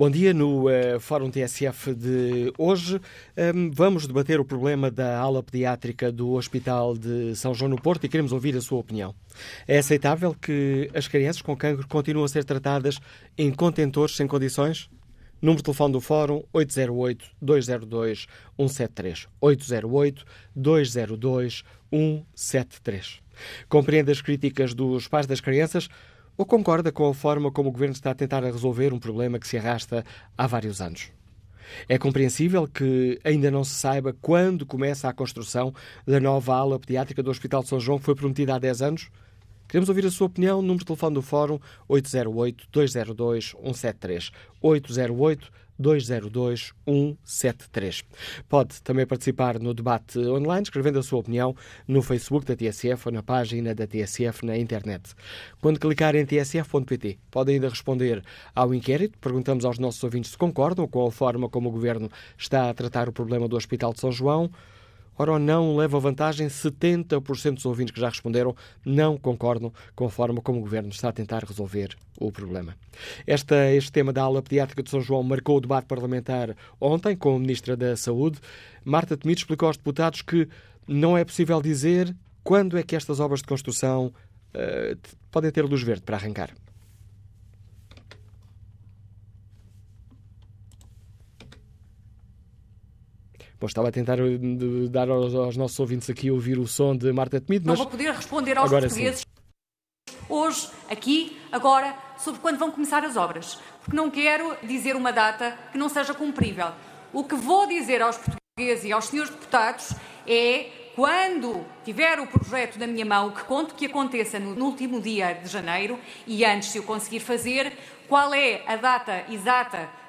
Bom dia. No uh, Fórum TSF de hoje um, vamos debater o problema da ala pediátrica do Hospital de São João no Porto e queremos ouvir a sua opinião. É aceitável que as crianças com cancro continuem a ser tratadas em contentores sem condições? Número de telefone do Fórum 808-202-173. 808-202-173. Compreende as críticas dos pais das crianças? Ou concorda com a forma como o Governo está a tentar resolver um problema que se arrasta há vários anos? É compreensível que ainda não se saiba quando começa a construção da nova ala pediátrica do Hospital de São João, que foi prometida há 10 anos? Queremos ouvir a sua opinião. Número de telefone do Fórum 808-202-173. 808-202-173. Pode também participar no debate online, escrevendo a sua opinião no Facebook da TSF ou na página da TSF na internet. Quando clicar em tsf.pt, pode ainda responder ao inquérito. Perguntamos aos nossos ouvintes se concordam com a forma como o Governo está a tratar o problema do Hospital de São João. Ora não, leva vantagem 70% dos ouvintes que já responderam não concordam com a forma como o Governo está a tentar resolver o problema. Esta, este tema da aula pediátrica de São João marcou o debate parlamentar ontem com a Ministra da Saúde. Marta Temido explicou aos deputados que não é possível dizer quando é que estas obras de construção uh, podem ter luz verde para arrancar. Bom, estava a tentar eh, dar aos, aos, nossos ouvintes aqui ouvir o som de Marta Temido, mas... Não vou poder responder aos portugueses sim. hoje, aqui, agora, sobre quando vão começar as obras, porque não quero dizer uma data que não seja cumprível. O que vou dizer aos portugueses e aos senhores deputados é quando tiver o projeto na minha mão, que conto que aconteça no, no, último dia de janeiro e antes, se eu conseguir fazer, qual é a data exata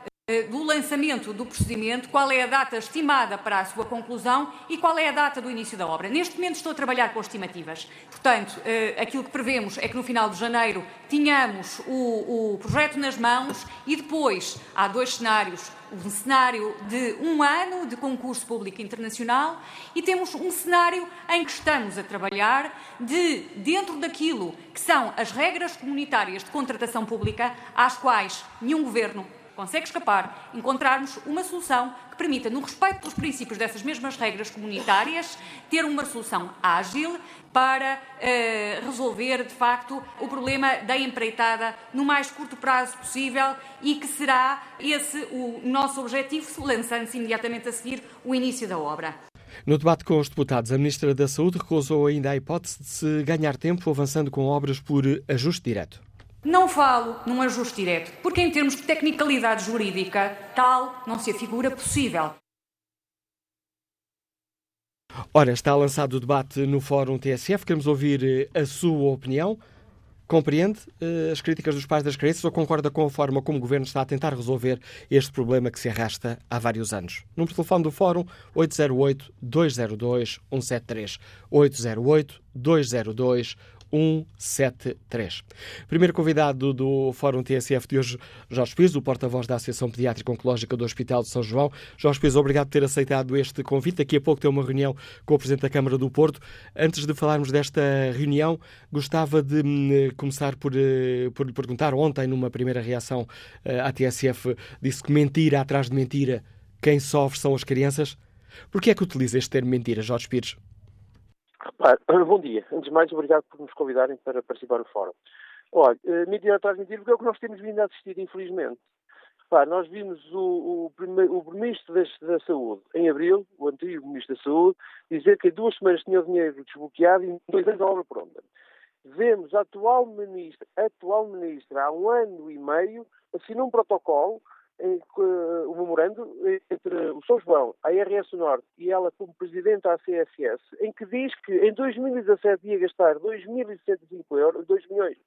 do lançamento do procedimento, qual é a data estimada para a sua conclusão e qual é a data do início da obra. Neste momento estou a trabalhar com estimativas. Portanto, eh, aquilo que prevemos é que no final de janeiro tenhamos o, o projeto nas mãos e depois há dois cenários um cenário de um ano de concurso público internacional e temos um cenário em que estamos a trabalhar de, dentro daquilo que são as regras comunitárias de contratação pública, às quais nenhum governo consegue escapar, encontrarmos uma solução que permita, no respeito pelos princípios dessas mesmas regras comunitárias, ter uma solução ágil para eh, resolver, de facto, o problema da empreitada no mais curto prazo possível e que será esse o nosso objetivo, lançando-se imediatamente a seguir o início da obra. No debate com os deputados, a Ministra da Saúde recusou ainda a hipótese de se ganhar tempo avançando com obras por ajuste direto. Não falo num ajuste direto, porque em termos de tecnicalidade jurídica, tal não se afigura possível. Ora, está lançado o debate no Fórum TSF. Queremos ouvir eh, a sua opinião. Compreende uh, as críticas dos pais das crianças ou concorda com a forma como o Governo está a tentar resolver este problema que se arrasta há vários anos? Número de telefone do Fórum 808-202-173. 808-202-173. 173. Primeiro convidado do Fórum TSF de hoje, Jorge Pires, o porta-voz da Associação Pediátrica Oncológica do Hospital de São João. Jorge Pires, obrigado por ter aceitado este convite. Daqui a pouco tem uma reunião com o Presidente da Câmara do Porto. Antes de falarmos desta reunião, gostava de hum, começar por, eh, por lhe perguntar. Ontem, numa primeira reação eh, à TSF, disse que mentira atrás de mentira, quem sofre são as crianças. Por que é que utiliza este termo mentira, Jorge Pires? bom dia. Antes de mais, obrigado por nos convidarem para participar no fórum. Olha, mentira atrás mentira, porque é o que nós temos vindo a assistir, infelizmente. Repare, nós vimos o, o, primeiro, Ministro da, da, Saúde, em abril, o antigo Ministro da Saúde, dizer que em duas semanas tinha o dinheiro desbloqueado e dois anos a obra pronta. Vemos a atual Ministra, atual ministra há um ano e meio, assinou um protocolo o memorando entre o São João, a RS Norte e ela como presidente da CSS, em que diz que em 2017 ia gastar 2.075 euros, 2 milhões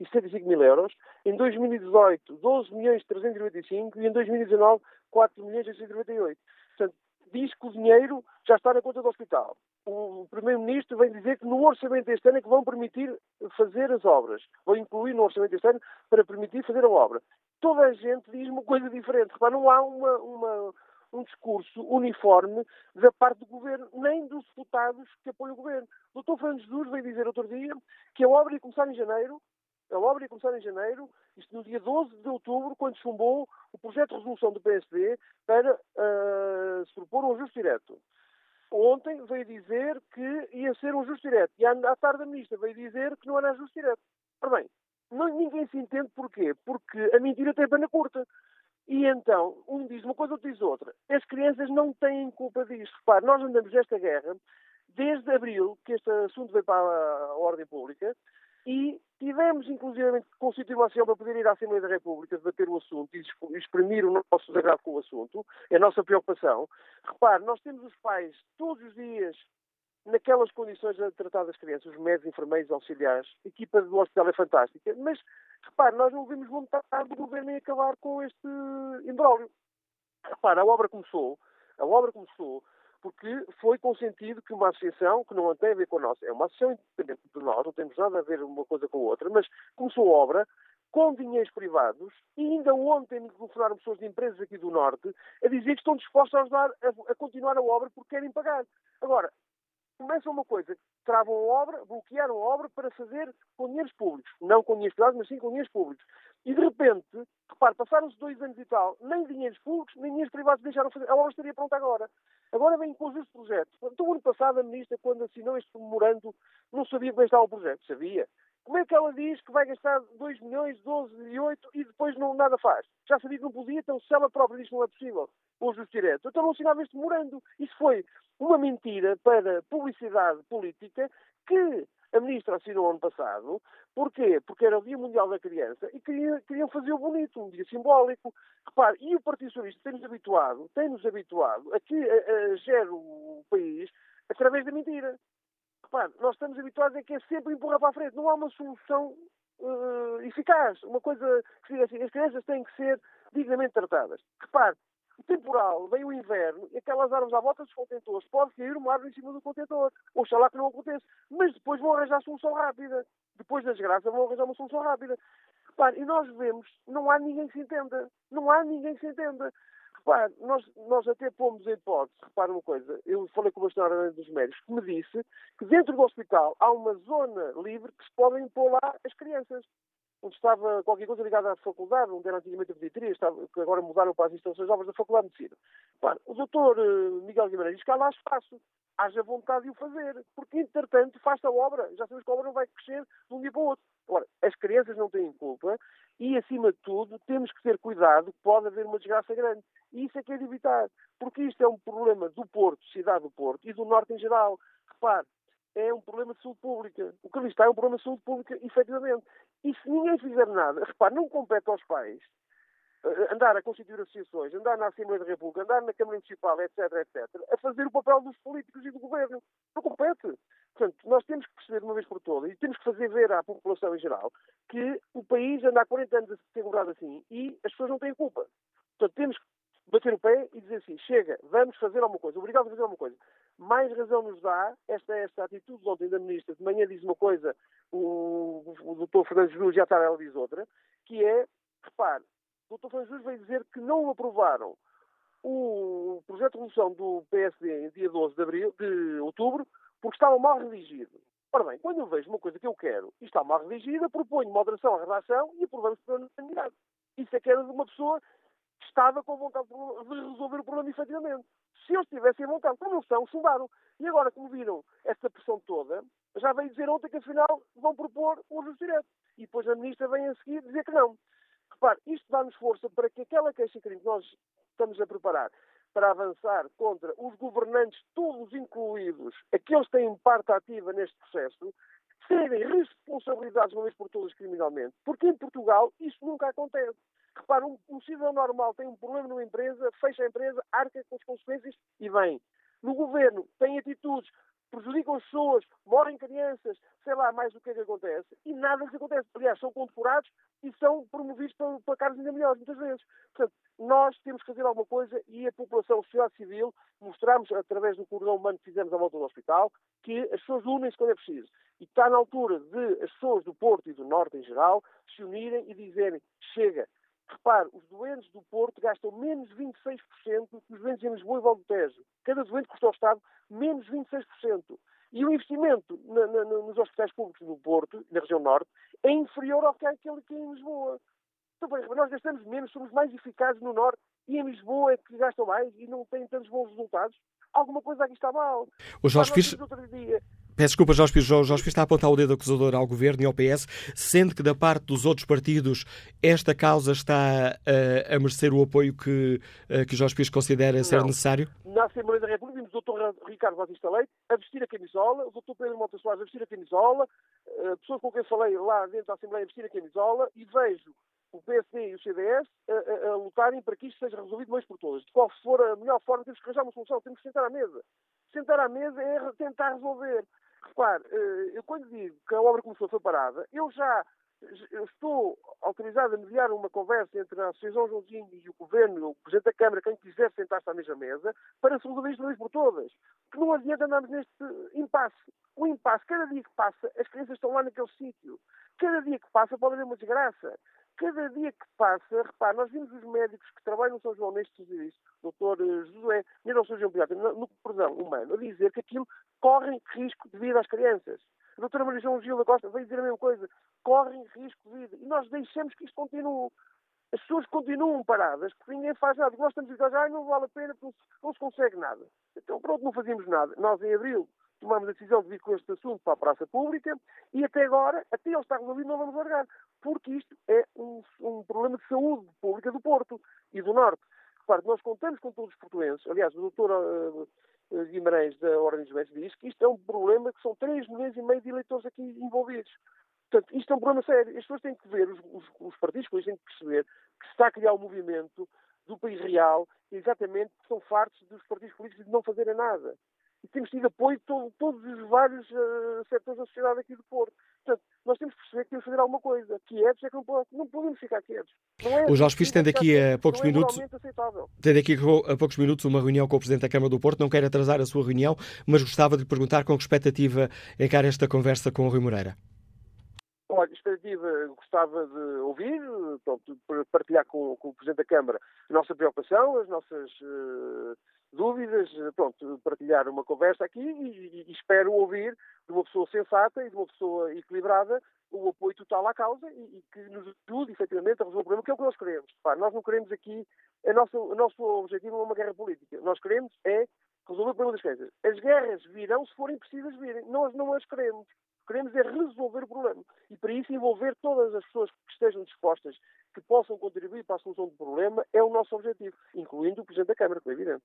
e 75 mil euros, em 2018 12 milhões 395 e em 2019 4 milhões 698. Portanto, diz que o dinheiro já está na conta do hospital. O Primeiro-Ministro vem dizer que no orçamento deste ano é que vão permitir fazer as obras. Vão incluir no orçamento deste ano para permitir fazer a obra toda a gente diz uma coisa diferente. Repara, não há uma, uma, um discurso uniforme da parte do governo, nem dos deputados que apoiam o governo. O Dr. Fernando Jesus veio dizer outro dia que a obra ia começar em janeiro A obra ia começar em janeiro, isto no dia 12 de outubro, quando chumbou o projeto de resolução do PSD para uh, se propor um ajuste direto. Ontem veio dizer que ia ser um ajuste direto. E à tarde a ministra veio dizer que não era ajuste direto. Ora bem, não, ninguém se entende porquê. Porque a mentira tem pena curta. E então, um diz uma coisa, outro diz outra. As crianças não têm culpa disto. Repare, nós andamos nesta guerra desde abril, que este assunto veio para a ordem pública, e tivemos, inclusive, constituir uma ação para poder ir à Assembleia da República debater o assunto e exprimir o nosso desagrado com o assunto, é a nossa preocupação. Repare, nós temos os pais todos os dias naquelas condições a tratar das crianças, os médicos, enfermeiros, auxiliares, a equipa do hospital é fantástica, mas, repare, nós não vimos vontade do governo em acabar com este imbróglio. Repare, a obra começou, a obra começou porque foi consentido que uma associação, que não tem a ver com a nossa, é uma associação independente de nós, não temos nada a ver uma coisa com a outra, mas começou a obra com dinheiros privados e ainda ontem me telefonaram pessoas de empresas aqui do Norte a dizer que estão dispostos a ajudar a, a continuar a obra porque querem pagar. Agora, começa uma coisa, travam a obra, bloquearam a obra para fazer com dinheiros públicos. Não com dinheiros privados, mas sim com dinheiros públicos. E de repente, repare, passaram-se dois anos e tal, nem dinheiros públicos, nem dinheiros privados deixaram fazer. A obra estaria pronta agora. Agora vem com este projeto. Então, ano passado, a ministra, quando assinou este memorando, não sabia como estava o projeto. Sabia. Como é que ela diz que vai gastar 2 milhões, 12 e 8 e depois não, nada faz? Já sabia que não podia, então se ela própria diz que não é possível, o ajuste direto. Então não assinava este memorando. Isso foi uma mentira para publicidade política que a ministra assinou ano passado. Porquê? Porque era o Dia Mundial da Criança e queriam, queriam fazer o bonito, um dia simbólico. Repare, e o Partido Socialista tem-nos habituado, tem-nos habituado a que a, a gere o país através da mentira. Repare, nós estamos habituados a que é sempre empurrar para a frente. Não há uma solução uh, eficaz. Uma coisa que diga assim, as crianças têm que ser dignamente tratadas. Repare, temporal, vem o inverno e aquelas árvores à volta dos contentores, pode cair uma árvore em cima do contentor. Oxalá que não aconteça. Mas depois vão arranjar solução rápida. Depois da desgraça vão arranjar uma solução rápida. Repare, e nós vemos, não há ninguém que se entenda. Não há ninguém que se entenda. Repare, nós, nós até pomos a hipótese, repare uma coisa, eu falei com o senhora dos médicos que me disse que dentro do hospital há uma zona livre que se podem pôr lá as crianças onde estava qualquer coisa ligada à faculdade, onde era antigamente a pediatria, estava, que agora mudaram para as instalações novas da Faculdade de Medicina. O doutor uh, Miguel Guimarães diz que há lá espaço, haja vontade de o fazer, porque entretanto faz a obra, já sabemos que a obra não vai crescer de um dia para o outro. As crianças não têm culpa e, acima de tudo, temos que ter cuidado, pode haver uma desgraça grande. E isso é que é de evitar, porque isto é um problema do Porto, cidade do Porto, e do Norte em geral. Repare, é um problema de saúde pública. O que ali está é um problema de saúde pública, efetivamente. E se ninguém fizer nada, repare, não compete aos pais eh, andar a constituir associações, andar na Assembleia da República, andar na Câmara Municipal, etc., etc., a fazer o papel dos políticos e do governo. Não compete. Portanto, nós temos que perceber de uma vez por todas e temos que fazer ver à população em geral que o país anda há 40 anos a ser governado assim e as pessoas não têm culpa. Portanto, temos que bater o pé e dizer assim, chega, vamos fazer alguma coisa, obrigado a fazer alguma coisa mais razão nos dá esta, esta atitude de ontem da Ministra. De manhã diz uma coisa, o, o doutor Fernandes Júlio já tarde diz outra, que é, repare, o doutor Fernandes Júlio veio dizer que não aprovaram o projeto de resolução do PSD em dia 12 de, abril, de outubro porque estava mal redigido. Ora bem, quando eu vejo uma coisa que eu quero e está mal redigida, proponho moderação à redação e aprovamos por unanimidade. Isso é que era de uma pessoa que estava com vontade de resolver o problema efetivamente. Se eles tivessem vontade, como não são, chumbaram. E agora, como viram esta pressão toda, já veio dizer ontem que afinal vão propor um ajuste direto. E depois a ministra vem a seguir dizer que não. Repare, isto dá-nos força para que aquela queixa-crime que nós estamos a preparar para avançar contra os governantes, todos incluídos, aqueles que têm parte ativa neste processo, serem responsabilizados uma vez por todas criminalmente. Porque em Portugal isso nunca acontece. Repara, um, um cidadão normal tem um problema numa empresa, fecha a empresa, arca com as consequências e vem. No governo tem atitudes, prejudicam as pessoas, morrem crianças, sei lá mais o que é que acontece, e nada lhes acontece. Aliás, são condecorados e são promovidos para, para cargos ainda melhores, muitas vezes. Portanto, nós temos que fazer alguma coisa e a população, a sociedade civil, mostramos através do cordão humano que fizemos à volta do hospital, que as pessoas unem-se quando é preciso. E está na altura de as pessoas do Porto e do Norte em geral se unirem e dizerem: chega, Repare, os doentes do Porto gastam menos 26% do que os doentes em Lisboa e Valdo Tejo. Cada doente custa ao Estado menos 26%. E o investimento na, na, nos hospitais públicos do Porto, na região norte, é inferior ao que é aquele que é em Lisboa. Então, exemplo, nós gastamos menos, somos mais eficazes no Norte e em Lisboa é que gastam mais e não têm tantos bons resultados. Alguma coisa aqui está mal. O Jorge Pires... Peço desculpa, Jorge Pires. Jorge Pires está a apontar o dedo acusador ao Governo e ao PS, sendo que da parte dos outros partidos esta causa está uh, a merecer o apoio que, uh, que Jorge Pires considera não. ser necessário? Na Assembleia da República vimos o Dr. Ricardo Batista Leite a vestir a camisola, o Dr. Pedro Montes Soares a vestir a camisola, uh, pessoas com quem falei lá dentro da Assembleia a vestir a camisola e vejo o PSD e o CDS a, a, a, lutarem para que isto seja resolvido uma vez por todas. De qual for a melhor forma, temos que arranjar uma solução, temos que sentar à mesa. Sentar à mesa é tentar resolver. Repare, eh, eu quando digo que a obra começou foi parada, eu já estou autorizado a mediar uma conversa entre a Associação Joãozinho e o Governo, o Presidente da Câmara, quem quiser sentar-se à mesma mesa, para resolver isto de vez por todas. Que não adianta andarmos neste impasse. O impasse, cada dia que passa, as crianças estão lá naquele sítio. Cada dia que passa pode haver uma desgraça. Cada dia que passa, repare, nós vimos os médicos que trabalham no São João neste serviço, doutor eh, Josué, São João Pediatra, no, no perdão humano, a dizer que aquilo corre risco de vida às crianças. A doutora Maria João Gil da Costa veio dizer a mesma coisa. Correm risco de vida. E nós deixamos que isto continue. As pessoas continuam paradas porque ninguém faz nada. Nós estamos a dizer, ah, não vale a pena porque não se consegue nada. Então, pronto, não fazíamos nada. Nós, em abril, tomamos a decisão de vir com este assunto para a praça pública e até agora, até ele estar resolvido, não vamos largar. Porque isto é um, um problema de saúde pública do Porto e do Norte. Nós contamos com todos os portuenses. Aliás, o doutor uh, Guimarães da Ordem dos Médicos diz que isto é um problema que são 3 milhões e meio de eleitores aqui envolvidos. Portanto, isto é um problema sério. As pessoas têm que ver, os, os, os partidos têm que perceber que se está a criar um movimento do país real, exatamente que são fartos dos partidos políticos de não fazerem nada e temos tido apoio de todo, todos os vários uh, setores da sociedade aqui do Porto. Portanto, nós temos que perceber que temos que fazer alguma coisa. Quietos é que não, pode, não podemos ficar quietos. É o Jorge Pires tem daqui a poucos é minutos tem daqui a poucos minutos uma reunião com o Presidente da Câmara do Porto. Não quero atrasar a sua reunião, mas gostava de lhe perguntar com que expectativa encara esta conversa com o Rui Moreira. Olha, expectativa, gostava de ouvir, pronto, partilhar com, com, o Presidente da Câmara a nossa preocupação, as nossas uh, dúvidas, pronto, partilhar uma conversa aqui e, e, espero ouvir de uma pessoa sensata e de uma pessoa equilibrada o apoio total à causa e, e que nos ajude, efetivamente, a resolver o problema, que é o que nós queremos. Repare, nós não queremos aqui, a nossa, o nosso objetivo não é uma guerra política. Nós queremos é resolver o problema das coisas. As guerras virão se forem precisas virem. Nós não as queremos. Queremos é resolver o problema. E para isso envolver todas as pessoas que estejam dispostas, que possam contribuir para a solução do problema, é o nosso objetivo, incluindo o Presidente da Câmara, que é evidente.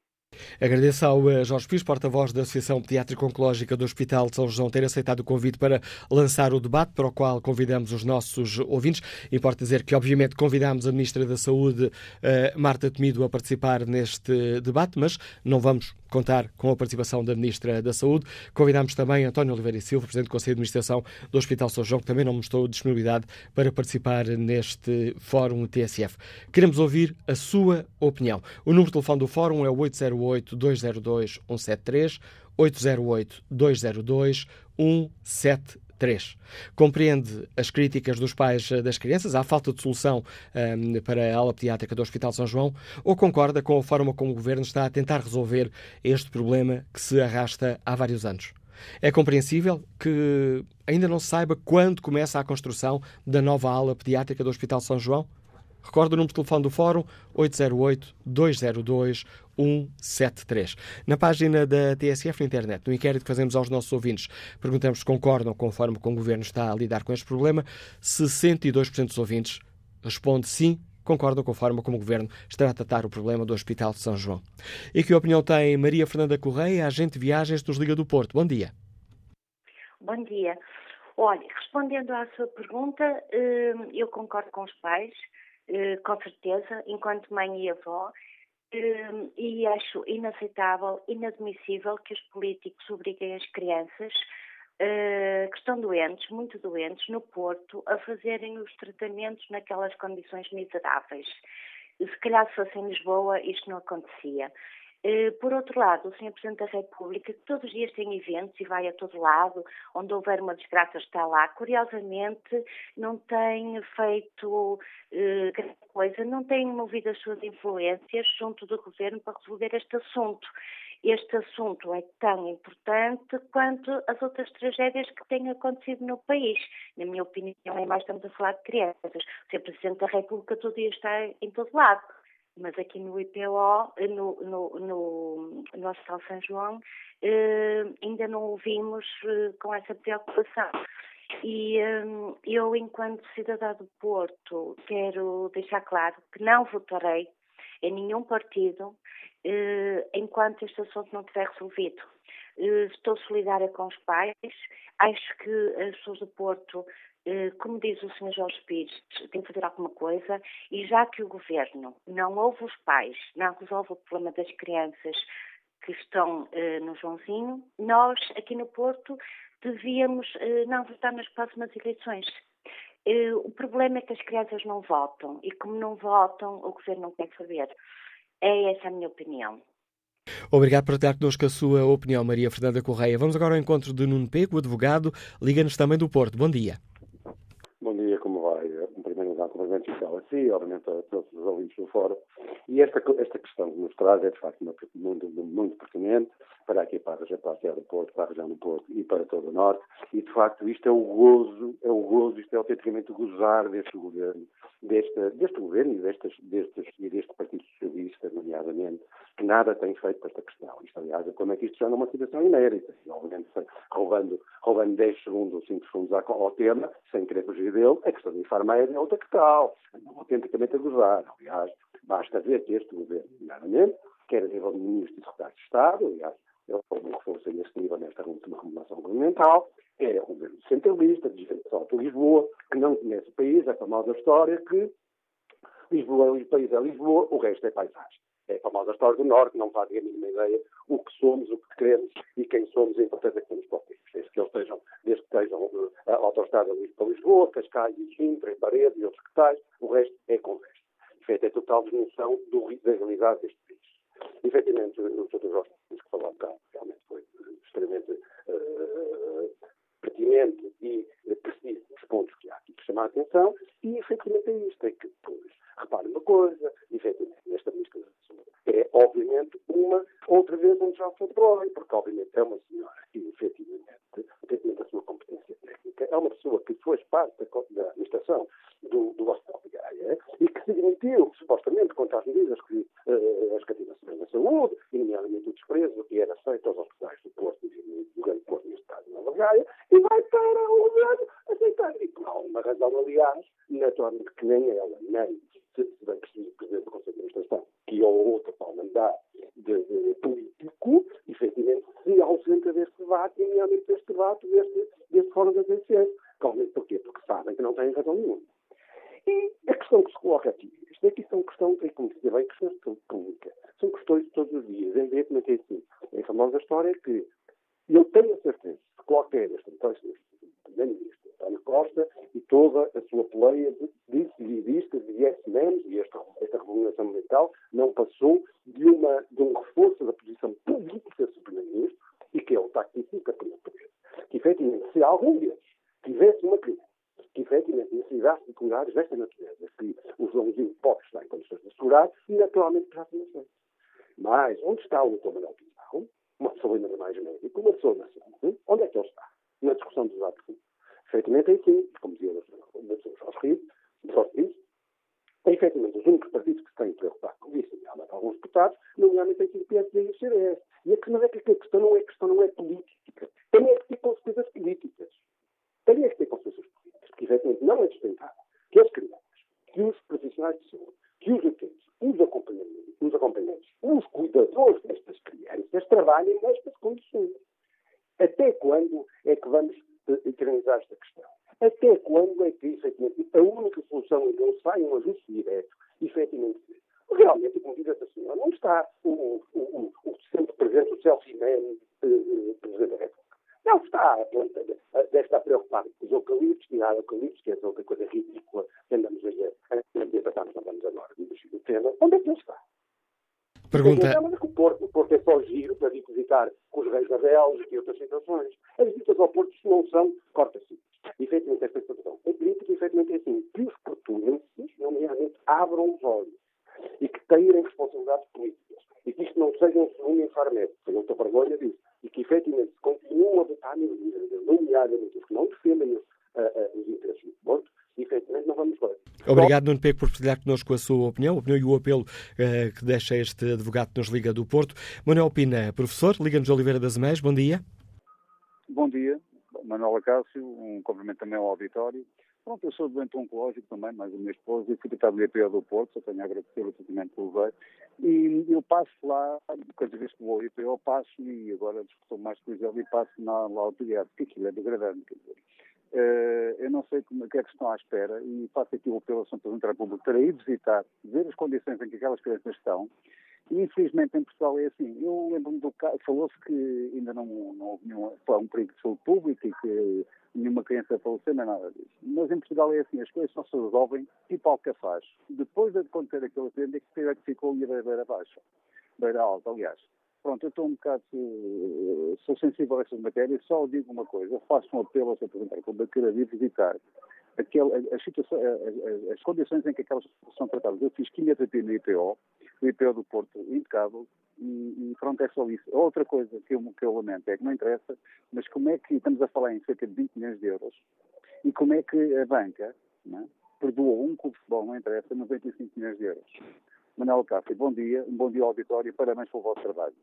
Agradeço ao eh, Jorge Pires, porta-voz da Associação Pediátrica Oncológica do Hospital de São João, ter aceitado o convite para lançar o debate, para o qual convidamos os nossos ouvintes. Importa dizer que, obviamente, convidamos a Ministra da Saúde, eh, Marta Temido, a participar neste debate, mas não vamos contar com a participação da Ministra da Saúde. Convidamos também António Oliveira Silva, Presidente do Conselho de Administração do Hospital São João, que também não mostrou disponibilidade para participar neste Fórum TSF. Queremos ouvir a sua opinião. O número de telefone do Fórum é o 808-202-173, 808-202-173. 3. Compreende as críticas dos pais das crianças à falta de solução um, para a ala pediátrica do Hospital São João ou concorda com a forma como o Governo está a tentar resolver este problema que se arrasta há vários anos? É compreensível que ainda não se saiba quando começa a construção da nova ala pediátrica do Hospital São João? Recordo o número de telefone do Fórum 808-202-173. Na página da TSF na internet, no inquérito que fazemos aos nossos ouvintes, perguntamos se concordam com a forma como o Governo está a lidar com este problema. 62% dos ouvintes responde sim, concordam com a forma como o Governo está a tratar o problema do Hospital de São João. E que opinião tem Maria Fernanda Correia, agente de viagens dos Liga do Porto? Bom dia. Bom dia. Olha, respondendo à sua pergunta, eh, eu concordo com os pais eh, com certeza, enquanto mãe e avó, eh, e acho inaceitável, inadmissível que os políticos obriguem as crianças eh, que estão doentes, muito doentes, no Porto, a fazerem os tratamentos naquelas condições miseráveis. Se calhar se fosse em Lisboa, isto não acontecia. Eh, por outro lado, o Sr. Presidente da República, que todos os dias tem eventos e vai a todo lado, onde houver uma desgraça está lá, curiosamente não tem feito eh, grande coisa, não tem movido as suas influências junto do Governo para resolver este assunto. Este assunto é tão importante quanto as outras tragédias que têm acontecido no país. Na minha opinião, é mais estamos a falar de crianças. O Sr. Presidente da República todo dia está em todo lado mas aqui no IPO, no, no, no, no Hospital São João, eh, ainda não ouvimos eh, com essa preocupação. E eh, eu, enquanto cidadã do Porto, quero deixar claro que não votarei em nenhum partido eh, enquanto este assunto não estiver resolvido. Eh, estou solidária com os pais, acho que as pessoas do Porto como diz o Sr. Jorge Pires, tem que fazer alguma coisa e já que o Governo não ouve os pais, não resolve o problema das crianças que estão uh, no Joãozinho, nós aqui no Porto devíamos uh, não votar nas próximas eleições. O problema é que as crianças não votam e como não votam, o Governo não quer saber. É essa a minha opinião. Obrigado por ter connosco a sua opinião, Maria Fernanda Correia. Vamos agora ao encontro de Nuno Pego, advogado, liga-nos também do Porto. Bom dia. Bom dia, como vai? Um primeiro lugar, cumprimento especial a si, obviamente a todos os ouvintes do fórum. E esta, esta questão que nos traz é, de facto, muito, muito pertinente para aqui, para, para a Serra do Porto, para a região do Porto e para todo o Norte. E, de facto, isto é o gozo, é o gozo, isto é autenticamente gozar deste governo, deste, deste governo e, destes, destes, e deste Partido Socialista, nomeadamente, que nada tem feito para esta questão. Isto, aliás, é como é que isto já numa situação inédita. E, obviamente, roubando, roubando 10 segundos ou 5 segundos ao tema, sem querer fugir dele, a questão do Infarmed é outra que tal. Autenticamente a gozar. Aliás, basta ver que este governo, nomeadamente, quer a nível de ministros e secretários de Estado, aliás, ele foi um reforço neste nível nesta última regulamentação governamental, é um governo centralista, de gente só de Lisboa, que não conhece o país, é a famosa história que Lisboa, o país é Lisboa, o resto é paisagem. É a famosa história do Norte, não fazem a mínima ideia o que somos, o que queremos e quem somos e a importância que temos para o país. Desde que eles estejam, desde que estejam uh, a autostrada para Lisboa, Cascais e Sintra, Paredes e outros que tais, o resto é conversa. Feita é total desnoção do, da realidade deste país. Efetivamente, o Dr. Jorge que falou cá realmente foi extremamente uh, pertinente e preciso os pontos que há aqui que chamar a atenção, e efetivamente é isto, é que, pois, reparem uma coisa, corta-se. Efetivamente, esta situação é crítica, efetivamente é assim, que os portugueses, nomeadamente, abram os olhos e que tenham responsabilidades políticas e que isto não seja um segundo infarmete, que não estou vergonha disso, e que efetivamente continuem a votar líderes, nomeadamente os que não defendem uh, uh, os interesses do Porto, efetivamente não vamos ver. Obrigado, Nuno Pego, por partilhar connosco a sua opinião, a opinião e o apelo uh, que deixa este advogado que nos liga do Porto. Manuel Pina, professor, Liga-nos Oliveira das Meias, bom dia. Bom dia, Manuel Acácio, um cumprimento também ao auditório. Pronto, eu sou doente oncológico também, mais a minha esposa, e fui tratado no IPO do Porto, só tenho a agradecer o tratamento que levei. E eu passo lá, cada vez que vou ao IPO, passo, e agora estou mais com e passo na, lá ao telhado, porque aquilo é degradante, quer dizer. Uh, eu não sei o que é que estão à espera e faço aqui o apelo ao São Presidente da para ir visitar, ver as condições em que aquelas crianças estão. Infelizmente em Portugal é assim. Eu lembro-me do caso, falou-se que ainda não, não houve nenhum, um perigo de saúde pública e que nenhuma criança faleceu, não é nada disso. Mas em Portugal é assim, as coisas só se resolvem tipo Alcafaz. Depois de acontecer aquele acidente é que, é que ficou a beira baixa, beira alta, aliás. Pronto, eu estou um bocado, uh, sou sensível a estas matérias, só digo uma coisa, faço um apelo ao Sr. Presidente da vir visitar aquele, as, as, condições em que aquelas são tratadas. Eu fiz quimioterapia no IPO, o IPO do Porto impecável, e, e pronto, é só isso. Outra coisa que eu, que eu lamento é que não interessa, mas como é que estamos a falar em cerca de 20 milhões de euros, e como é que a banca é, perdoou um clube de futebol, não interessa, 95 milhões de euros. Manuel Cássio, bom dia, um bom dia ao auditório e parabéns pelo vosso trabalho.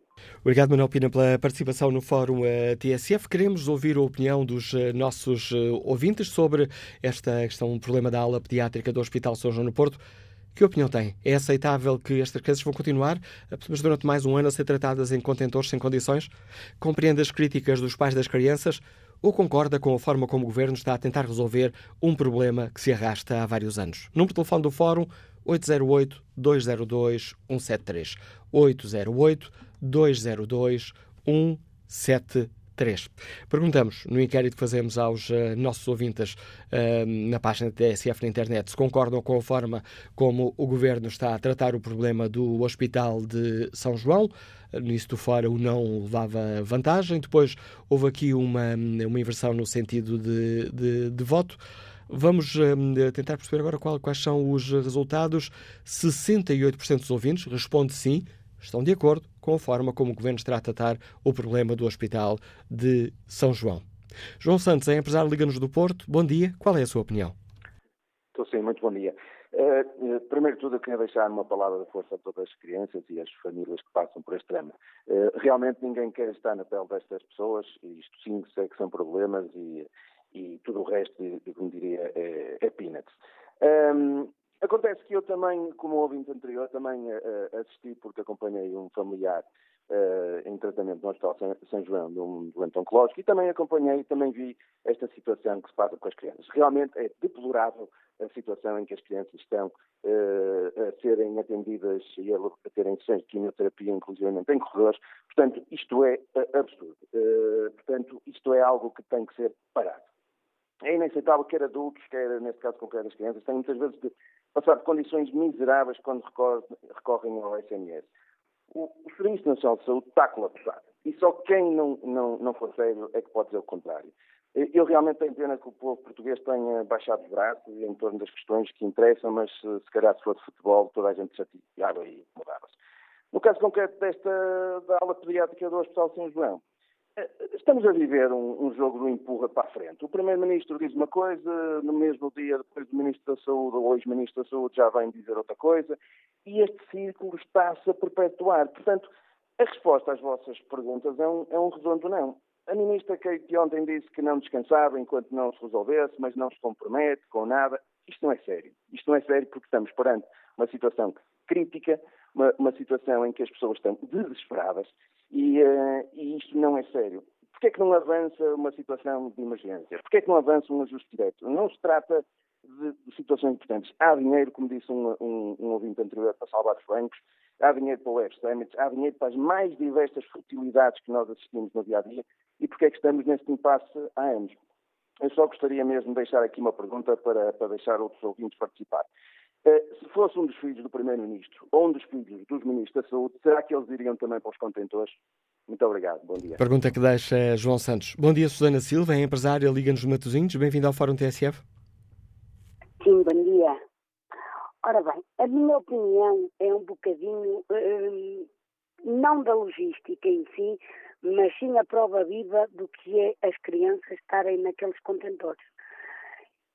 Obrigado, Manuel Pina, pela participação no Fórum eh, TSF. Queremos ouvir a opinião dos eh, nossos eh, ouvintes sobre esta questão, o problema da aula pediátrica do Hospital São João no Porto. Que opinião tem? É aceitável que estas crianças vão continuar, mas durante mais um ano, a ser tratadas em contentores sem condições? Compreende as críticas dos pais das crianças? Ou concorda com a forma como o Governo está a tentar resolver um problema que se arrasta há vários anos? Número de telefone do Fórum 808-202-173. 808-202-173. Perguntamos no inquérito que fazemos aos uh, nossos ouvintes uh, na página da TSF na internet se concordam com a forma como o governo está a tratar o problema do Hospital de São João. Nisso do fora o não levava vantagem. Depois houve aqui uma, uma inversão no sentido de, de, de voto. Vamos uh, tentar perceber agora qual, quais são os resultados. 68% dos ouvintes responde sim, estão de acordo com a forma como o Governo está a tratar o problema do Hospital de São João. João Santos, é empresário Liga-nos do Porto. Bom dia, qual é a sua opinião? Estou sim, muito bom dia. Uh, primeiro de tudo, eu queria deixar uma palavra de força a todas as crianças e as famílias que passam por este drama. Uh, realmente ninguém quer estar na pele destas pessoas, e isto sim sei que são problemas e, e tudo o resto, como diria, é, é peanuts. Um, acontece que eu também, como ouvinte anterior, também uh, assisti porque acompanhei um familiar uh, em tratamento no Hospital São, João, de um doente oncológico, e também acompanhei, também vi esta situação que se passa com as crianças. Realmente é deplorável a situação em que as crianças estão uh, a serem atendidas e a, a terem sessões de quimioterapia, inclusive em corredores. Portanto, isto é absurdo. Portanto, isto é algo que tem que ser parado é inaceitável quer adultos, quer, neste caso concreto, as crianças, têm muitas vezes de passar de condições miseráveis quando recorrem ao SMS. O, o Serviço Nacional de Saúde está colapsado. E só quem não, não, não for sério é que pode dizer o contrário. Eu realmente tenho pena que o povo português tenha baixado os braços em torno das questões que interessam, mas se calhar se fosse futebol toda a gente chateava e mudava-se. No caso concreto desta da aula pediátrica do Hospital São João, Estamos a viver um, um, jogo do empurra para a frente. O Primeiro-Ministro diz uma coisa, no mesmo dia, depois do Ministro da Saúde, ou ex-Ministro da Saúde, já vem dizer outra coisa, e este círculo está-se a perpetuar. Portanto, a resposta às vossas perguntas é um, é um redondo não. A Ministra que, ontem disse que não descansava enquanto não se resolvesse, mas não se compromete com nada, isto não é sério. Isto não é sério porque estamos perante uma situação crítica, uma, uma situação em que as pessoas estão desesperadas e, uh, e isto não é sério. Porquê é que não avança uma situação de emergência? Porquê é que não avança um ajuste direto? Não se trata de, situações importantes. Há dinheiro, como disse um, um, um ouvinte anterior, para salvar os bancos, há dinheiro para o Web Summit, há dinheiro para as mais diversas futilidades que nós assistimos no dia a dia. E porquê é que estamos neste impasse há anos? Eu só gostaria mesmo de deixar aqui uma pergunta para, para deixar outros ouvintes participar. Se fosse um dos filhos do Primeiro-Ministro ou um dos filhos dos Ministros da Saúde, será que eles iriam também para os contentores? Muito obrigado, bom dia. Pergunta que deixa João Santos. Bom dia, Susana Silva, é empresária, Liga-nos Matosinhos. Bem-vindo ao Fórum TSF. Sim, bom dia. Ora bem, a minha opinião é um bocadinho, hum, não da logística em si, mas sim a prova viva do que é as crianças estarem naqueles contentores.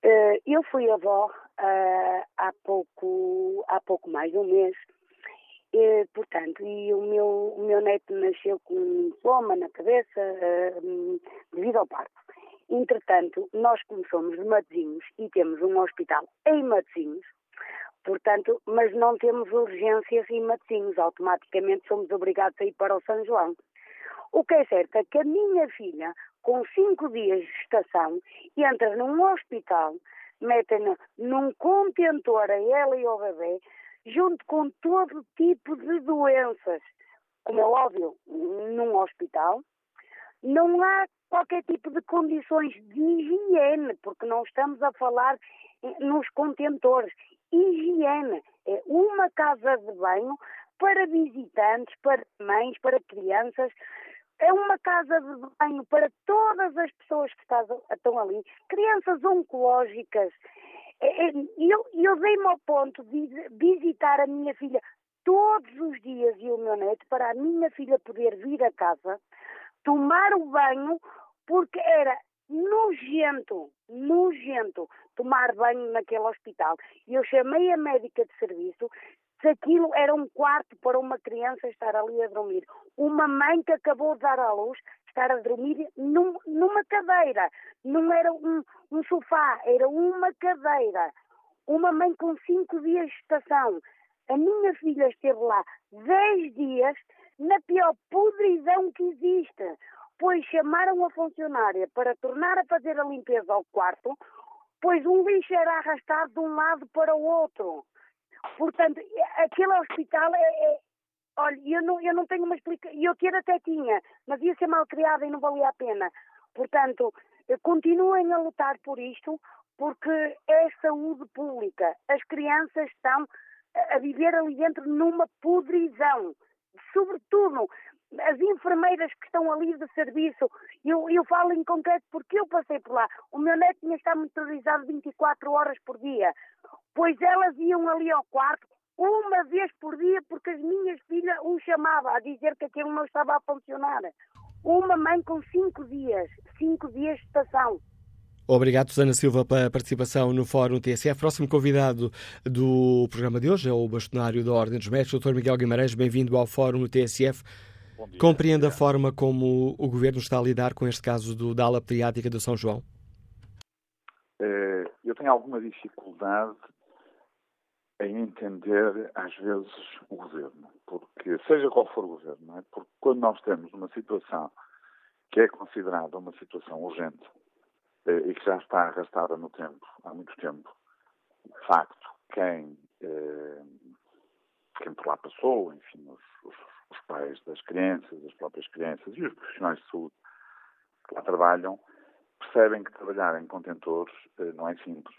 Uh, eu fui avó uh, há, pouco, há pouco mais de um mês, uh, portanto, e o meu, o meu neto nasceu com um diploma na cabeça devido ao parto. Entretanto, nós como somos de Matosinhos e temos um hospital em Matosinhos, portanto, mas não temos urgências em Matosinhos, automaticamente somos obrigados a ir para o São João. O que é certo é que a minha filha, com cinco dias de gestação, entra num hospital, metem-na num contentor a ela e ao bebê, junto com todo tipo de doenças. Como é óbvio, num hospital, não há qualquer tipo de condições de higiene, porque não estamos a falar nos contentores. Higiene é uma casa de banho para visitantes, para mães, para crianças, é uma casa de banho para todas as pessoas que estão ali, crianças oncológicas. É, é, eu, eu dei-me ao ponto de visitar a minha filha todos os dias e o meu neto para a minha filha poder vir a casa, tomar o banho, porque era nojento, nojento tomar banho naquele hospital. E eu chamei a médica de serviço, se aquilo era um quarto para uma criança estar ali a dormir. Uma mãe que acabou de dar à luz estar a dormir num, numa cadeira. Não era um, um sofá, era uma cadeira. Uma mãe com cinco dias de estação. A minha filha esteve lá dez dias na pior podridão que existe. Pois chamaram a funcionária para tornar a fazer a limpeza ao quarto, pois um lixo era arrastado de um lado para o outro. Portanto, aquele hospital é, é olha, eu não, eu não tenho uma explicação, eu ter até tinha, mas ia ser mal criada e não valia a pena. Portanto, continuem a lutar por isto, porque é saúde pública. As crianças estão a viver ali dentro numa podridão. Sobretudo, as enfermeiras que estão ali de serviço, eu, eu falo em concreto porque eu passei por lá. O meu neto tinha estado monitorizado 24 horas por dia, pois elas iam ali ao quarto uma vez por dia porque as minhas filhas o chamavam a dizer que aquilo não estava a funcionar. Uma mãe com cinco dias, cinco dias de estação. Obrigado, Susana Silva, pela participação no Fórum TSF. Próximo convidado do programa de hoje é o bastonário da Ordem dos Médicos, Dr. Miguel Guimarães. Bem-vindo ao Fórum TSF. Compreende a forma como o Governo está a lidar com este caso do, da ala pediátrica do São João? Eh, eu tenho alguma dificuldade em entender, às vezes, o Governo. Porque, seja qual for o Governo, é? porque quando nós temos uma situação que é considerada uma situação urgente eh, e que já está arrastada no tempo, há muito tempo, de facto, quem, eh, quem por lá passou, enfim, os, os os pais das crianças, as próprias crianças e os profissionais de saúde que lá trabalham, percebem que trabalhar em contentores eh, não é simples.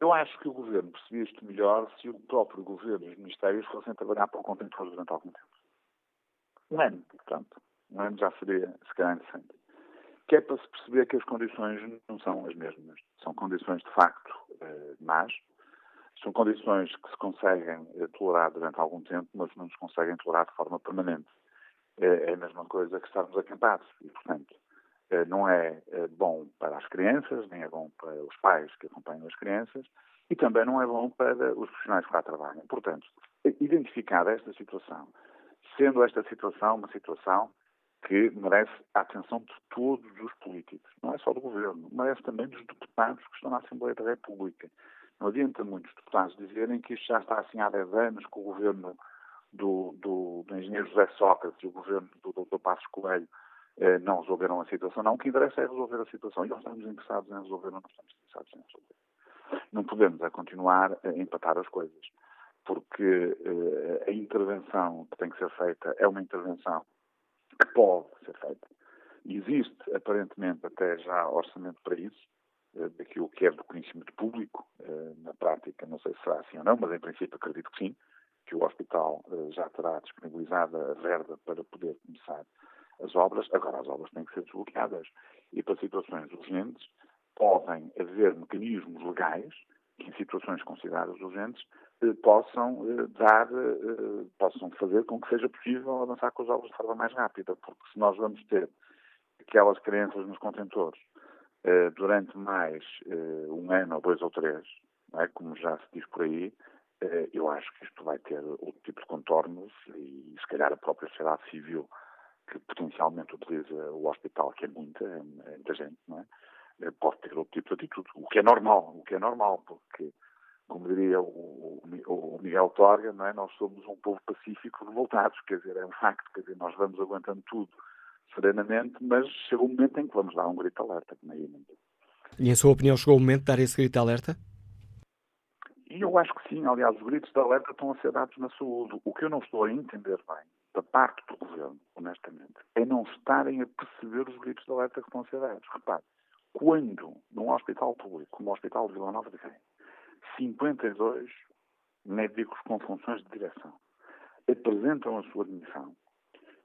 Eu acho que o governo percebia isto melhor se o próprio governo e os ministérios fossem trabalhar para contentores durante algum tempo. Um ano, portanto. Um ano já seria, se calhar, interessante. Que é para se perceber que as condições não são as mesmas. São condições, de facto, eh, más, são condições que se conseguem eh, tolerar durante algum tempo, mas não se conseguem tolerar de forma permanente. É, é a mesma coisa que estarmos acampados e, portanto, eh, não é eh, bom para as crianças, nem é bom para os pais que acompanham as crianças e também não é bom para os profissionais que lá trabalham. Portanto, identificada esta situação, sendo esta situação uma situação que merece a atenção de todos os políticos, não é só do governo, merece também dos deputados que estão na Assembleia da República. Não adianta muitos deputados dizerem que isto já está assim há 10 anos, que o governo do, do, do engenheiro José Sócrates e o governo do Dr. Passos Coelho eh, não resolveram a situação. Não, o que interessa é resolver a situação. E nós estamos interessados em resolver, ou não estamos interessados em resolver. Não podemos é continuar a empatar as coisas, porque eh, a intervenção que tem que ser feita é uma intervenção que pode ser feita. Existe, aparentemente, até já orçamento para isso daquilo que é do conhecimento público. Na prática, não sei se será assim ou não, mas em princípio acredito que sim, que o hospital já terá disponibilizada a verba para poder começar as obras. Agora, as obras têm que ser desbloqueadas. E para situações urgentes, podem haver mecanismos legais que, em situações consideradas urgentes, eh, possam eh, dar, eh, possam fazer com que seja possível avançar com as obras de forma mais rápida, porque se nós vamos ter aquelas crianças nos contentores durante mais um ano ou dois ou três, é? como já se diz por aí, eu acho que isto vai ter outro tipo de contornos e se calhar a própria sociedade civil que potencialmente utiliza o hospital, que é muita, é muita gente, é? pode ter outro tipo de atitude, o que é normal, o que é normal, porque, como diria o, o, Miguel Torga, é? nós somos um povo pacífico revoltados, quer dizer, é um facto, quer dizer, nós vamos aguentando tudo serenamente, mas chega um momento em que vamos dar um grito alerta, como é E em sua opinião chegou o momento de dar esse grito de alerta? E eu acho que sim, aliás, os gritos de alerta estão a ser dados na saúde. O que eu não estou a entender bem, da parte do governo, honestamente, é não estarem a perceber os gritos de alerta que estão a ser dados. Repare, quando num hospital público, como o Hospital de Vila Nova de Gaia, 52 médicos com funções de direção apresentam a sua admissão,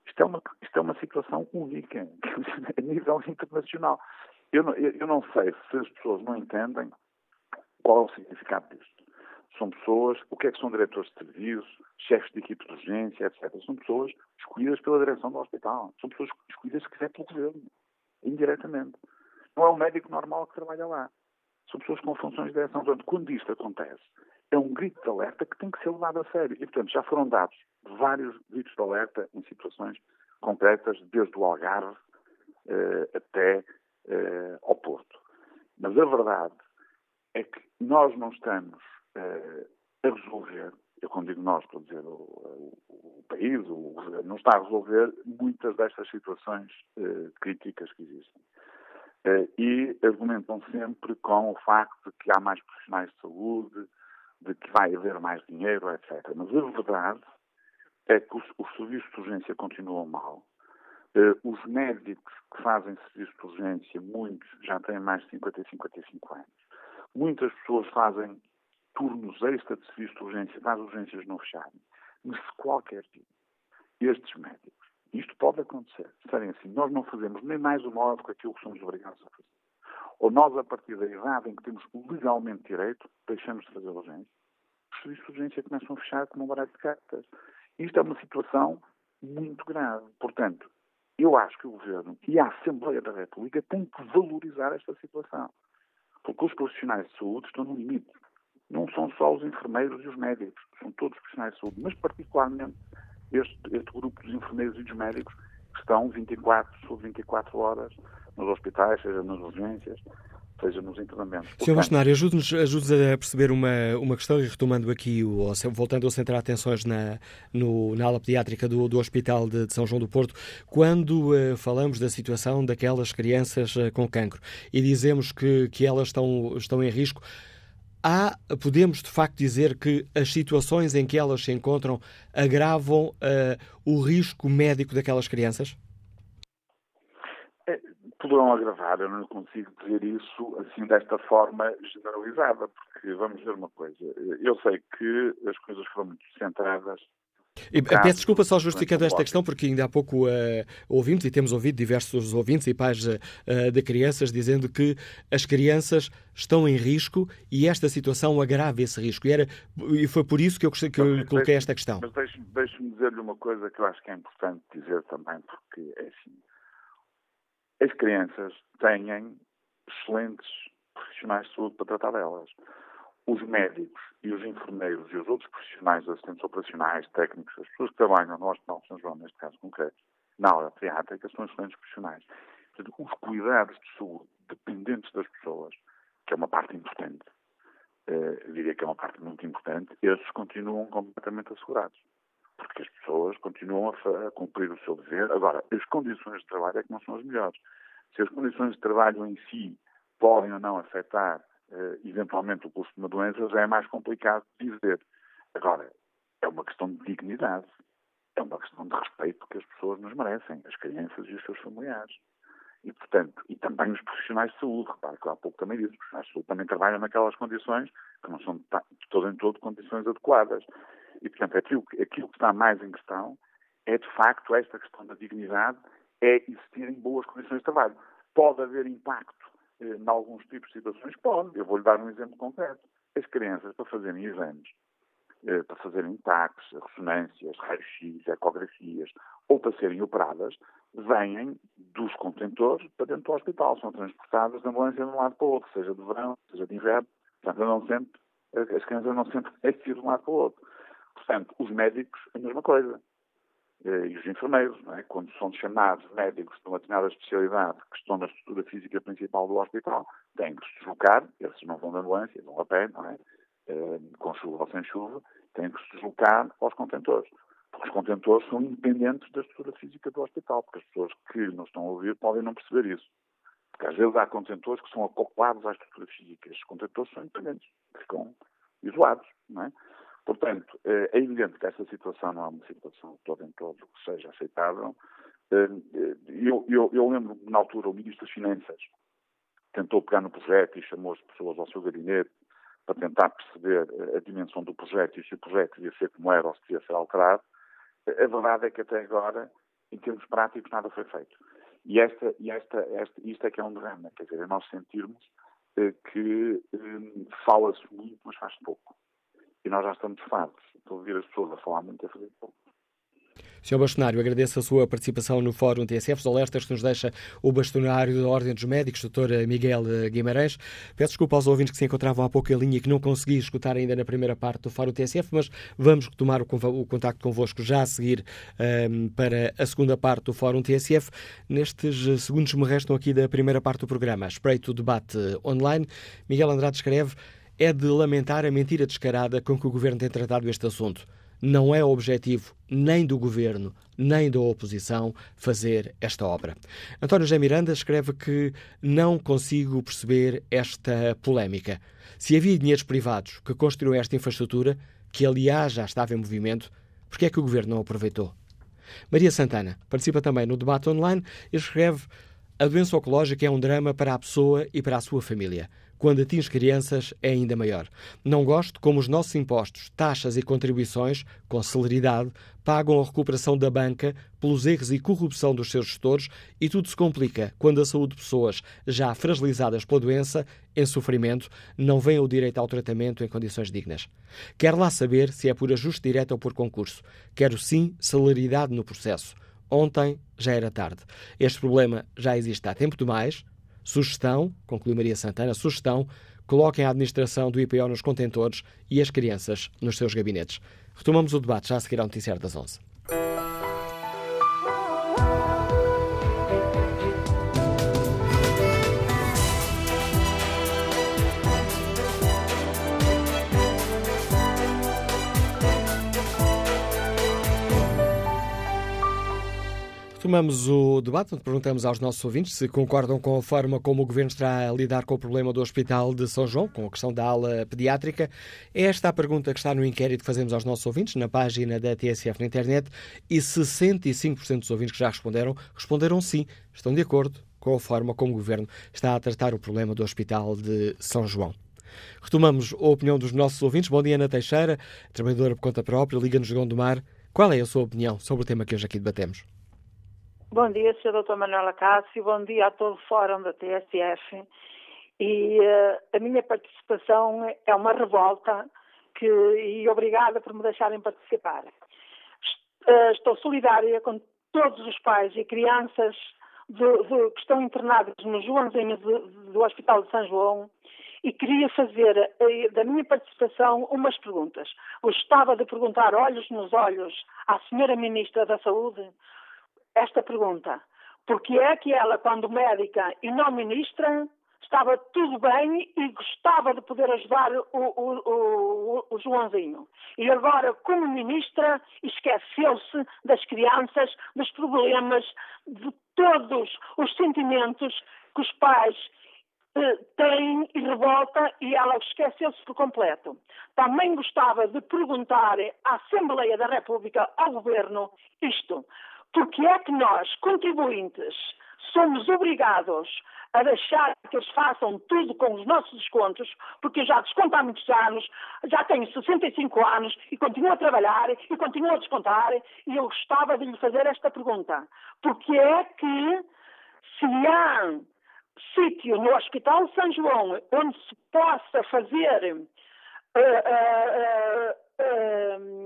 isto é uma, isto é uma situação única a nível internacional. Eu não, eu não sei se as pessoas não entendem qual é o significado disto. São pessoas, o que é que são diretores de serviço, chefes de equipe de urgência, etc. São pessoas escolhidas pela direção do hospital. São pessoas escolhidas, se quiser, pelo governo, indiretamente. Não é um médico normal que trabalha lá. São pessoas com funções de direção. Portanto, quando isto acontece, é um grito de alerta que tem que ser levado a sério. E, portanto, já foram dados vários gritos de alerta em situações concretas, desde o Algarve eh, até eh, ao Porto. Mas a verdade é que nós não estamos eh, a resolver, eu quando digo nós, estou a dizer o, o, o país, o não está a resolver muitas destas situações críticas que existem. E argumentam sempre com o facto de que há mais profissionais de saúde, de que vai haver mais dinheiro, etc. Mas a verdade é que os, os serviços de urgência continuam mal. Uh, os médicos que fazem serviço de urgência, muitos já têm mais de 50 e 55 anos. Muitas pessoas fazem turnos extra de serviço de urgência para as urgências não fecharem. Mas se qualquer tipo, estes médicos isto pode acontecer. Serem assim, nós não fazemos nem mais uma hora do que aquilo que somos obrigados a fazer. Ou nós, a partir da idade em que temos legalmente direito, deixamos de fazer urgência. Os serviços de urgência começam a fechar como um barato de cartas. Isto é uma situação muito grave. Portanto, eu acho que o Governo e a Assembleia da República têm que valorizar esta situação. Porque os profissionais de saúde estão no limite. Não são só os enfermeiros e os médicos, são todos os profissionais de saúde, mas particularmente este, este grupo dos enfermeiros e dos médicos que estão 24 sobre 24 horas nos hospitais, seja nas urgências, seja nos internamentos. Sr. Bastonário, ajude-nos ajude a perceber uma, uma questão e retomando aqui, o, voltando a centrar atenções na, no, na ala pediátrica do, do Hospital de, de, São João do Porto, quando uh, falamos da situação daquelas crianças uh, com cancro e dizemos que, que elas estão, estão em risco, há, podemos de facto dizer que as situações em que elas se encontram agravam uh, o risco médico daquelas crianças? Poderão agravar, eu não consigo dizer isso assim desta forma generalizada, porque vamos ver uma coisa, eu sei que as coisas foram muito centradas e, peço desculpa só justificando esta questão, porque ainda há pouco uh, ouvimos e temos ouvido diversos ouvintes e pais uh, de crianças dizendo que as crianças estão em risco e esta situação agrava esse risco. E, era, e foi por isso que eu, que eu coloquei esta questão. Mas deixe-me deixe dizer-lhe uma coisa que eu acho que é importante dizer também, porque é assim. As crianças têm excelentes profissionais de saúde para tratar delas os médicos e os enfermeiros e os outros profissionais, assistentes operacionais, técnicos, as pessoas que trabalham no Hospital de São João, neste caso concreto, na aula pediátrica, são excelentes profissionais. Portanto, os cuidados de saúde dependentes das pessoas, que é uma parte importante, eh, diria que é uma parte muito importante, esses continuam completamente assegurados. Porque as pessoas continuam a, a cumprir o seu dever. Agora, as condições de trabalho é que não são as melhores. Se as condições de trabalho em si podem ou não afetar uh, eventualmente o custo de uma doença, já é mais complicado de dizer. Agora, é uma questão de dignidade, é uma questão de respeito que as pessoas nos merecem, as crianças e os seus familiares. E, portanto, e também os profissionais de saúde, repare que há pouco também disse, os profissionais de saúde também trabalham naquelas condições que não são de todo em todo condições adequadas. E, portanto, aquilo, aquilo que está mais em questão é, de facto, esta questão da dignidade, é existir em boas condições de trabalho. Pode haver impacto eh, em alguns tipos de situações? Pode. Eu vou-lhe dar um exemplo concreto. As crianças, para fazerem exames, eh, para fazerem taques, ressonâncias, raios-x, ecografias, ou para serem operadas, vêm dos contentores para dentro do hospital. São transportadas de ambulância de um lado para o outro, seja de verão, seja de inverno. Portanto, não sempre, as crianças não sempre é de um lado para o outro. Portanto, os médicos, a mesma coisa. Eh, e os enfermeiros, é? quando são chamados médicos de uma determinada especialidade que estão na estrutura física principal do hospital, têm que se deslocar, eles não vão de ambulância, vão a pé, não é? Eh, com chuva ou sem chuva, têm que se deslocar aos contentores. Porque os contentores são independentes da estrutura física do hospital, porque as pessoas que não estão a ouvir podem não perceber isso. Porque às vezes há contentores que são acoplados à estrutura física. Estes contentores são independentes, ficam isolados, não é? Portanto, eh, é evidente que esta situação não é uma situação toda em todo que seja aceitável. Eh, eu, eu, eu lembro na altura, o Ministro das Finanças tentou pegar no projeto e chamou as pessoas ao seu gabinete para tentar perceber eh, a dimensão do projeto e se o projeto devia ser como era ou se devia ser alterado. A verdade é que até agora, em termos práticos, nada foi feito. E, esta, e esta, esta, isto é que é um drama, quer dizer, é nós sentirmos que fala-se muito, mas faz pouco. E nós já estamos fartos de ouvir as pessoas a falar muito a fazer pouco. Sr. Bastonário, agradeço a sua participação no Fórum TSF. Os alertas que nos deixa o bastonário da Ordem dos Médicos, Dr. Miguel Guimarães. Peço desculpa aos ouvintes que se encontravam há pouco em linha e que não consegui escutar ainda na primeira parte do Fórum TSF, mas vamos retomar o, contacto convosco já a seguir um, para a segunda parte do Fórum TSF. Nestes segundos que me restam aqui da primeira parte do programa, espreito o debate online. Miguel Andrade escreve é de lamentar a mentira descarada com que o Governo tem tratado este assunto. Não é objetivo nem do Governo, nem da oposição fazer esta obra. António José Miranda escreve que não consigo perceber esta polémica. Se havia dinheiros privados que construíram esta infraestrutura, que aliás já estava em movimento, por que é que o Governo não aproveitou? Maria Santana participa também no debate online e escreve a doença oncológica é um drama para a pessoa e para a sua família quando atinge crianças, é ainda maior. Não gosto como os nossos impostos, taxas e contribuições, com celeridade, pagam a recuperação da banca pelos erros e corrupção dos seus gestores e tudo se complica quando a saúde de pessoas já fragilizadas pela doença, em sofrimento, não vem o direito ao tratamento em condições dignas. Quero lá saber se é por ajuste direto ou por concurso. Quero sim celeridade no processo. Ontem já era tarde. Este problema já existe há tempo demais Sugestão, conclui Maria Santana, sugestão, coloquem a administração do IPO nos contentores e as crianças nos seus gabinetes. Retomamos o debate já a seguir ao noticiário das 11. Retomamos o debate, perguntamos aos nossos ouvintes se concordam com a forma como o Governo está a lidar com o problema do Hospital de São João, com a questão da ala pediátrica. É esta a pergunta que está no inquérito que fazemos aos nossos ouvintes, na página da TSF na internet, e 65% dos ouvintes que já responderam, responderam sim, estão de acordo com a forma como o Governo está a tratar o problema do Hospital de São João. Retomamos a opinião dos nossos ouvintes. Bom dia, Ana Teixeira, trabalhadora por conta própria, Liga-nos Gondomar. Qual é a sua opinião sobre o tema que hoje aqui debatemos? Bom dia, Sr. Dr. Manuela Cássio, bom dia a todo o Fórum da TSF. E uh, a minha participação é uma revolta que, e obrigada por me deixarem participar. Uh, estou solidária com todos os pais e crianças que estão internados no Joãozinho do Hospital de São João e queria fazer uh, da minha participação umas perguntas. Gostava de perguntar olhos nos olhos à Senhora Ministra da Saúde esta pergunta. Porque é que ela, quando médica e não ministra, estava tudo bem e gostava de poder ajudar o, o, o, o Joãozinho. E agora, como ministra, esqueceu-se das crianças, dos problemas, de todos os sentimentos que os pais eh, têm e revolta e ela esqueceu-se por completo. Também gostava de perguntar à Assembleia da República, ao Governo, isto. Porque é que nós, contribuintes, somos obrigados a deixar que eles façam tudo com os nossos descontos, porque eu já desconto há muitos anos, já tenho 65 anos e continuo a trabalhar e continuo a descontar, e eu gostava de lhe fazer esta pergunta. Porque é que se há sítio no Hospital São João onde se possa fazer uh, uh, uh,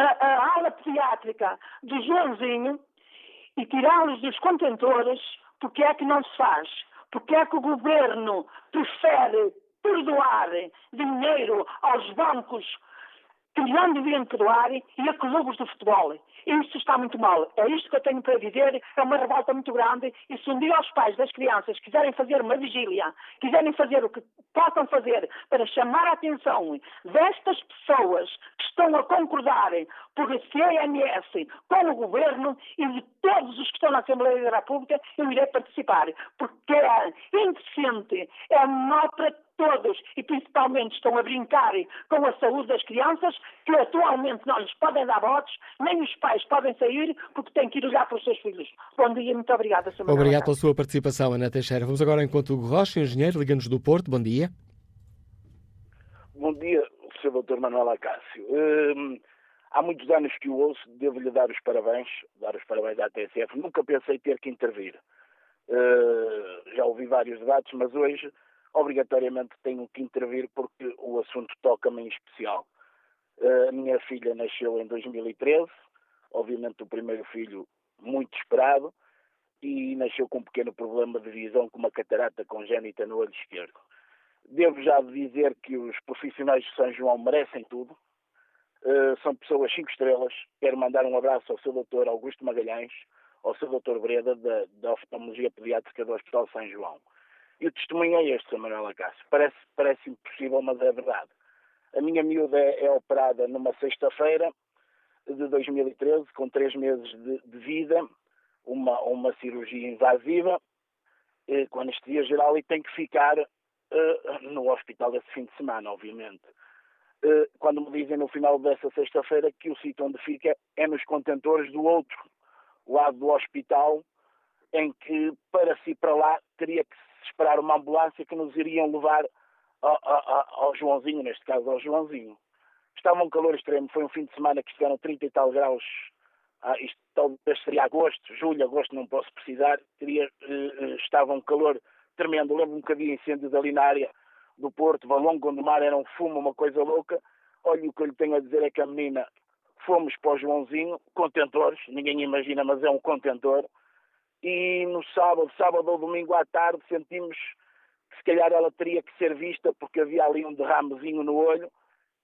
a, aula pediátrica do Joãozinho e tirá-los dos contentores, porque é que não se faz? Porque é que o governo prefere perdoar dinheiro aos bancos que não deviam perdoar e a clubes do futebol? Isto está muito mal. É isto que eu tenho para dizer. É uma revolta muito grande. E se um dia os pais das crianças quiserem fazer uma vigília, quiserem fazer o que possam fazer para chamar a atenção destas pessoas que estão a concordar por CNS com o governo e de todos os que estão na Assembleia da República, eu irei participar. Porque é indecente, é para todos e principalmente estão a brincar com a saúde das crianças, que atualmente não lhes podem dar votos, nem os pais podem sair porque têm que ir olhar para os seus filhos. Bom dia, muito obrigada, Sr. Obrigado pela sua participação, Ana Teixeira. Vamos agora encontro do Rocha, engenheiro, liga-nos do Porto. Bom dia. Bom dia, Sr. Dr. Manuel Acácio. Hum, há muitos anos que o ouço, devo-lhe dar os parabéns, dar os parabéns à TSF. Nunca pensei ter que intervir. Uh, já ouvi vários debates, mas hoje obrigatoriamente tenho que intervir porque o assunto toca-me em especial. Uh, a minha filha nasceu em 2013, obviamente o primeiro filho muito esperado, e nasceu com um pequeno problema de visão, com uma catarata congénita no olho esquerdo. Devo já dizer que os profissionais de São João merecem tudo, uh, são pessoas cinco estrelas. Quero mandar um abraço ao seu doutor Augusto Magalhães, ao seu doutor Breda, da, da oftalmologia pediátrica do Hospital São João. E o testemunho é este, Samuel Acácio. Parece, parece impossível, mas é verdade. A minha miúda é, é operada numa sexta-feira de 2013, com três meses de, de vida, uma, uma cirurgia invasiva, eh, com anestesia geral, e tem que ficar eh, no hospital esse fim de semana, obviamente. Eh, quando me dizem no final dessa sexta-feira que o sítio onde fica é nos contentores do outro lado do hospital, em que para si para lá teria que esperar uma ambulância que nos iriam levar ao, ao, ao Joãozinho, neste caso ao Joãozinho. Estava um calor extremo, foi um fim de semana que estiveram 30 e tal graus. Ah, isto talvez seria agosto, julho, agosto, não posso precisar. Teria, eh, estava um calor tremendo. Lembro um bocadinho incêndios ali na área do Porto, Valongo, onde o mar era um fumo, uma coisa louca. Olha, o que eu lhe tenho a dizer é que a menina fomos para o Joãozinho, contentores, ninguém imagina, mas é um contentor, e no sábado, sábado ou domingo à tarde, sentimos que se calhar ela teria que ser vista porque havia ali um derramezinho no olho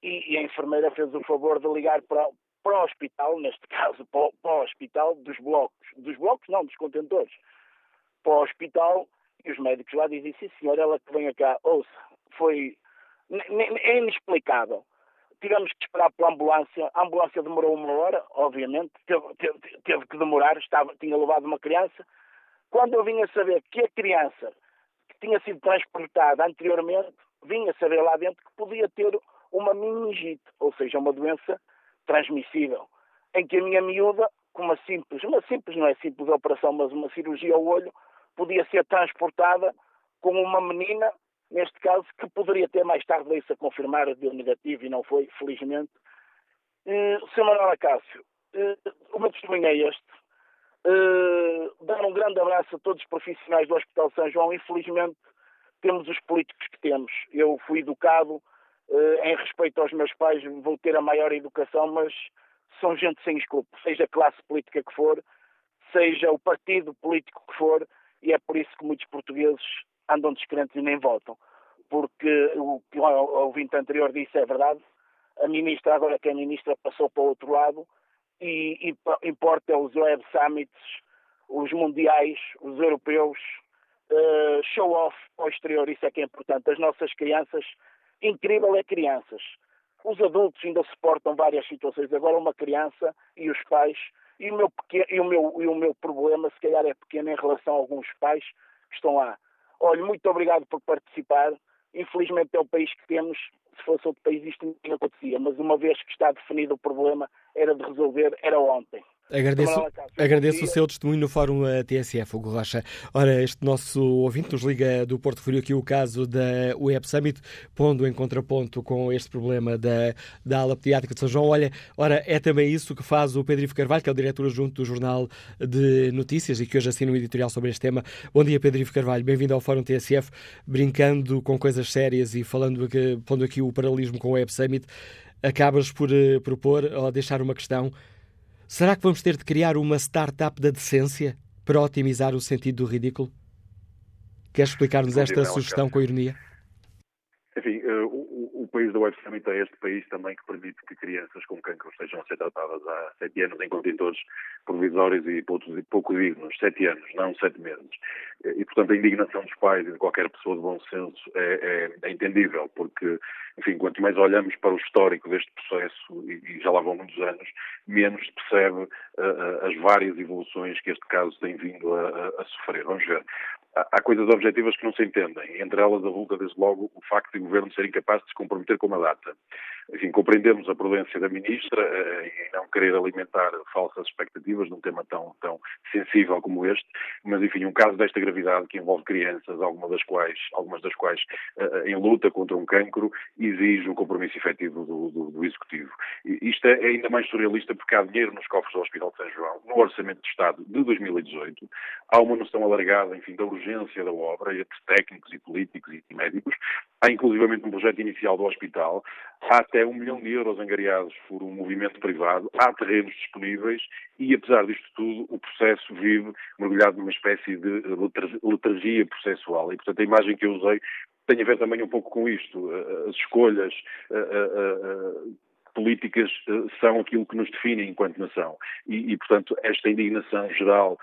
e, e a enfermeira fez o favor de ligar para, para o hospital, neste caso para, para o hospital dos blocos, dos blocos não, dos contentores, para o hospital e os médicos lá dizem, sim senhor, ela que venha cá, ouça, foi é inexplicável tivemos que esperar pela ambulância. A ambulância demorou uma hora, obviamente, teve, teve, teve, que demorar, estava, tinha levado uma criança. Quando eu vinha saber que a criança que tinha sido transportada anteriormente, vinha saber lá dentro que podia ter uma meningite, ou seja, uma doença transmissível, em que a minha miúda, com uma simples, uma simples, não é simples operação, mas uma cirurgia ao olho, podia ser transportada com uma menina neste caso, que poderia ter mais tarde veio-se a confirmar, deu negativo e não foi, felizmente. Uh, Sr. Manuel Acácio, uh, o meu testemunho é este. Uh, dar um grande abraço a todos os profissionais do Hospital São João. Infelizmente, temos os políticos que temos. Eu fui educado uh, em respeito aos meus pais, vou ter a maior educação, mas são gente sem escopo, seja a classe política que for, seja o partido político que for, e é por isso que muitos portugueses andam descrentes e nem votam. Porque o que o ouvinte anterior disse é verdade. A ministra, agora que é ministra, passou para o outro lado e, e importa os Web Summits, os mundiais, os europeus, uh, show off ao exterior, isso é que é importante. As nossas crianças, incrível é crianças. Os adultos ainda suportam várias situações. Agora uma criança e os pais, e o meu, pequeno, e o meu, e o meu problema se calhar é pequeno em relação a alguns pais que estão lá. Olha, muito obrigado por participar. Infelizmente é o país que temos. Se fosse outro país isto não acontecia, mas uma vez que está definido o problema, era de resolver, era ontem. Agradeço, agradeço o seu testemunho no Fórum TSF, Hugo Rocha. Ora, este nosso ouvinte nos liga do Porto referiu aqui o caso da Web Summit, pondo em contraponto com este problema da, da ala pediátrica de São João. Olha, ora, é também isso que faz o Pedro Ivo Carvalho, que é o diretor adjunto do Jornal de Notícias e que hoje assina um editorial sobre este tema. Bom dia, Pedro Ivo Carvalho. Bem-vindo ao Fórum TSF, brincando com coisas sérias e falando pondo aqui o paralelismo com o Web Summit. Acabas por uh, propor ou deixar uma questão Será que vamos ter de criar uma startup da decência para otimizar o sentido do ridículo? Queres explicar-nos esta sugestão com ironia? Enfim, uh, o, o, país da Web Summit é este país também que permite que crianças com cancro estejam a ser tratadas há sete anos em contentores provisórios e pouco dignos. Sete anos, não sete meses. E, portanto, a indignação dos pais e de qualquer pessoa de bom senso é, é, é entendível, porque enfim, quanto mais olhamos para o histórico deste processo, e, e já lá vão muitos anos, menos se percebe uh, as várias evoluções que este caso tem vindo a, a, a sofrer. Vamos ver. Há, coisas objetivas que não se entendem. Entre elas, avulta, desde logo, o facto de o Governo ser incapaz de se comprometer com uma data. Enfim, compreendemos a prudência da Ministra uh, em não querer alimentar falsas expectativas num tema tão, tão sensível como este, mas, enfim, um caso desta gravidade que envolve crianças, algumas das quais, algumas das quais uh, em luta contra um cancro, exige um compromisso efetivo do, do, do Executivo. E isto é ainda mais surrealista porque há dinheiro nos cofres do Hospital de São João, no Orçamento de Estado de 2018, há uma noção alargada, enfim, da urgência da obra entre técnicos e políticos e médicos, há inclusivamente um projeto inicial do hospital, há até um milhão de euros angariados por um movimento privado, há terrenos disponíveis e, apesar disto tudo, o processo vive mergulhado numa espécie de letargia processual. E, portanto, a imagem que eu usei tem a ver também um pouco com isto. As escolhas políticas são aquilo que nos define enquanto nação. E, e portanto, esta indignação geral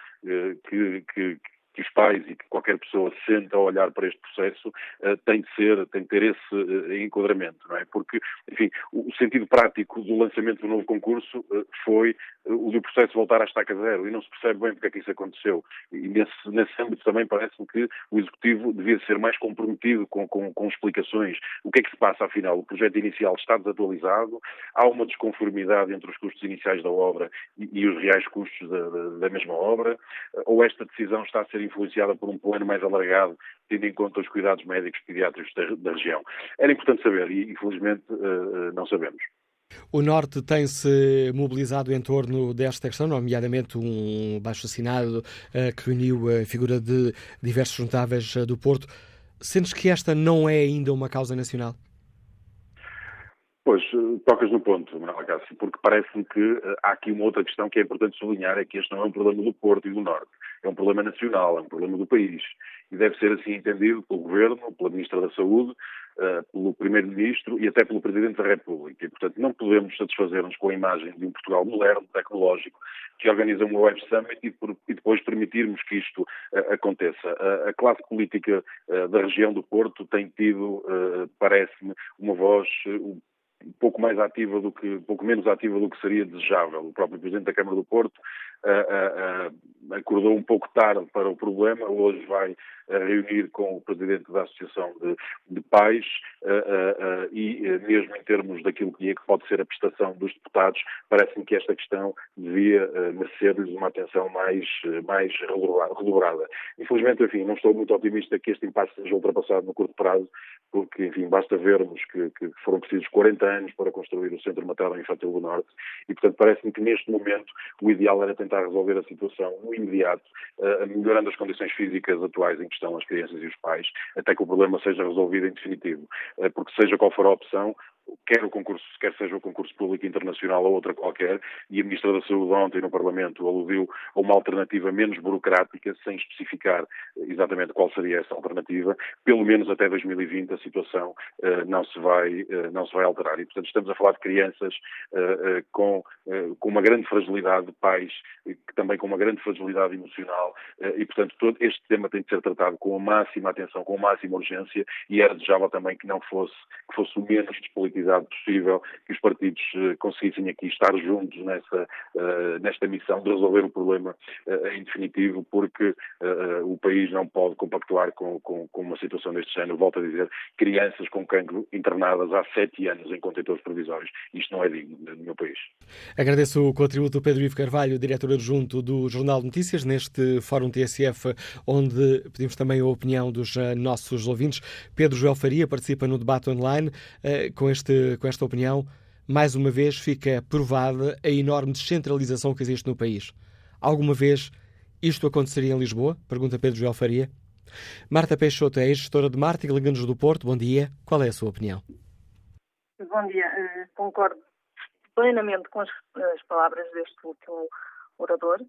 que, que, que os pais e que qualquer pessoa se senta a olhar para este processo uh, tem de ser, tem de ter esse uh, enquadramento, não é? Porque, enfim, o, o, sentido prático do lançamento do novo concurso uh, foi o do processo voltar à estaca zero e não se percebe bem porque é que isso aconteceu. E nesse, nesse âmbito também parece-me que o Executivo devia ser mais comprometido com, com, com, explicações. O que é que se passa, afinal? O projeto inicial está desatualizado, há uma desconformidade entre os custos iniciais da obra e, e os reais custos da, da, da mesma obra, ou esta decisão está a ser influenciada por um plano mais alargado, tendo em conta os cuidados médicos pediátricos da, da região. Era importante saber e, infelizmente, uh, não sabemos. O Norte tem-se mobilizado em torno desta questão, nomeadamente um baixo-assinado uh, que reuniu a figura de diversos juntáveis uh, do Porto. Sentes que esta não é ainda uma causa nacional? Pois, tocas no ponto, Manuel Cássio, porque parece-me que há aqui uma outra questão que é importante sublinhar, é que este não é um problema do Porto e do Norte é um problema nacional, é um problema do país. E deve ser assim entendido pelo Governo, pela Ministra da Saúde, uh, pelo Primeiro-Ministro e até pelo Presidente da República. E, portanto, não podemos satisfazer-nos com a imagem de um Portugal moderno, tecnológico, que organiza uma Web Summit e, depois permitirmos que isto aconteça. A classe política da região do Porto tem tido, parece-me, uma voz pouco mais ativa do que, pouco menos ativa do que seria desejável. O próprio Presidente da Câmara do Porto uh, uh, acordou um pouco tarde para o problema, hoje vai reunir com o Presidente da Associação de, de Pais uh, e mesmo em termos daquilo que, é, que pode ser a prestação dos deputados, parece-me que esta questão devia merecer-lhes uma atenção mais, mais redobrada. Infelizmente, enfim, não estou muito otimista que este impasse seja ultrapassado no curto prazo, porque, enfim, basta vermos que, que foram precisos 40 anos para construir o Centro Materno Infantil do Norte e, portanto, parece-me que neste momento o ideal era tentar resolver a situação no imediato, uh, melhorando as condições físicas atuais em estão as crianças e os pais, até que o problema seja resolvido em definitivo. Uh, porque seja qual for a opção, quer o concurso, quer seja o concurso público internacional ou outra qualquer, e a Ministra da Saúde ontem no Parlamento aludiu a uma alternativa menos burocrática, sem especificar exatamente qual seria essa alternativa, pelo menos até 2020 a situação uh, não, se vai, uh, não se vai alterar. E, portanto, estamos a falar de crianças uh, com, com uma grande fragilidade, de pais também com uma grande fragilidade emocional, e, portanto, todo este tema tem de ser tratado com a máxima atenção, com a máxima urgência, e era desejável também que não fosse, que fosse o menos despolítico politizado possível, que os partidos uh, conseguissem aqui estar juntos nessa, uh, nesta missão de resolver o problema em definitivo, porque o país não pode compactuar com, com, com, uma situação deste género. Volto a dizer, crianças com cancro internadas há sete anos em contentores provisórios. Isto não é digno do meu país. Agradeço o contributo do Pedro Ivo Carvalho, diretor adjunto do Jornal Notícias, neste Fórum TSF, onde pedimos também a opinião dos nossos ouvintes. Pedro Joel Faria participa no debate online com, este, com esta opinião. Mais uma vez fica provada a enorme descentralização que existe no país. Alguma vez isto aconteceria em Lisboa? Pergunta Pedro Joel Faria. Marta Peixoto é gestora de marketing Liganos do Porto. Bom dia. Qual é a sua opinião? Bom dia. Uh, concordo plenamente com as, as, palavras deste último orador.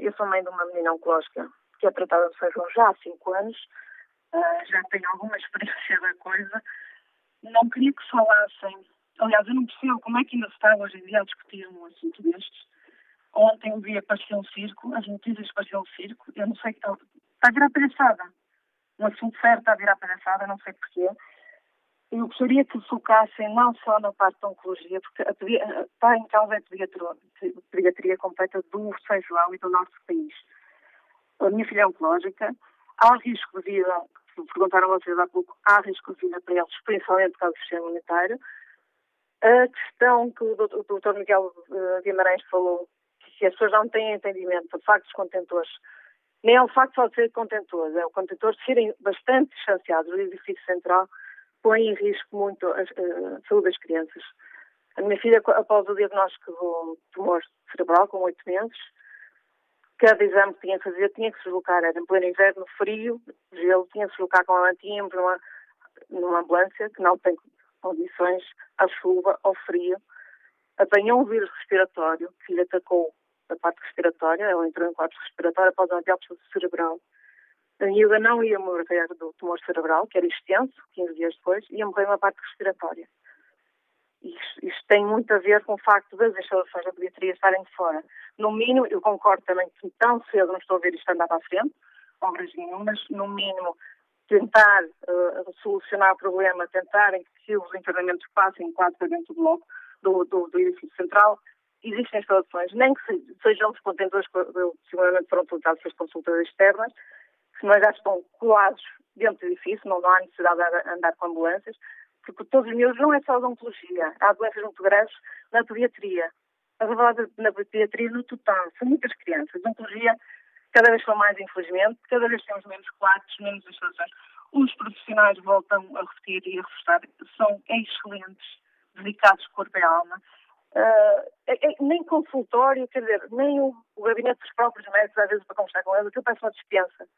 Eu sou mãe de uma menina oncológica que é tratada de feijão já há cinco anos. Uh, já tenho alguma experiência da coisa. Não queria que falassem. Aliás, eu não percebo como é que ainda se está hoje em dia a discutir um assunto destes. Ontem o dia pareceu um circo, as notícias pareciam um circo. Eu não sei que está, está a virar palhaçada. Um assunto certo está a virar palhaçada, não sei porquê. Eu gostaria que focassem não só na parte da oncologia, porque a, está em causa a pediatria, pediatria completa do São João e do nosso país. A minha filha é oncológica, há risco de vida, perguntaram vocês há pouco, há risco de vida para eles, principalmente por causa do sistema imunitário. A questão que o Dr. Miguel eh, Guimarães falou, que as pessoas não têm entendimento do facto dos contentores, nem é o facto só de serem contentores, é o contentor de serem bastante distanciados do edifício central, põe em risco muito a, a saúde das crianças. A minha filha, após o diagnóstico do tumor cerebral, com oito meses, cada exame que tinha que fazer tinha que se deslocar, era em pleno inverno, frio, gelo, tinha que se deslocar com a mantinha numa, numa ambulância que não tem condições, à chuva, ao frio. Apanhou um vírus respiratório que lhe atacou a parte respiratória, ela entrou em quadro respiratório após uma biópsia cerebral. A miúda não ia morrer do tumor cerebral, que era extenso, 15 dias depois, ia morrer uma parte respiratória. Isto, isto, tem muito a ver com o facto das instalações da pediatria estarem fora. No mínimo, eu concordo também que tão cedo não estou a ver isto andar para a frente, obras nenhumas, no mínimo tentar uh, solucionar o problema, tentarem que os internamentos passem quase para dentro do bloco, do, do, do edifício central, existem instalações, nem que sejam os contentores que seguramente foram utilizados pelas consultoras externas, que nós já estão colados dentro do edifício, não há necessidade de andar com ambulâncias, porque todos os meus não é só a oncologia, há doenças muito graves na pediatria. A verdade, na pediatria no total, são muitas crianças. A oncologia cada vez são mais, infelizmente, cada vez temos menos quartos, menos instalações. Os profissionais voltam a repetir e a reforçar, são excelentes, dedicados corpo e alma. Uh, é, é, nem consultório, quer dizer, nem o, o, gabinete dos próprios médicos, às vezes, para conversar com eles, aquilo parece uma dispensa.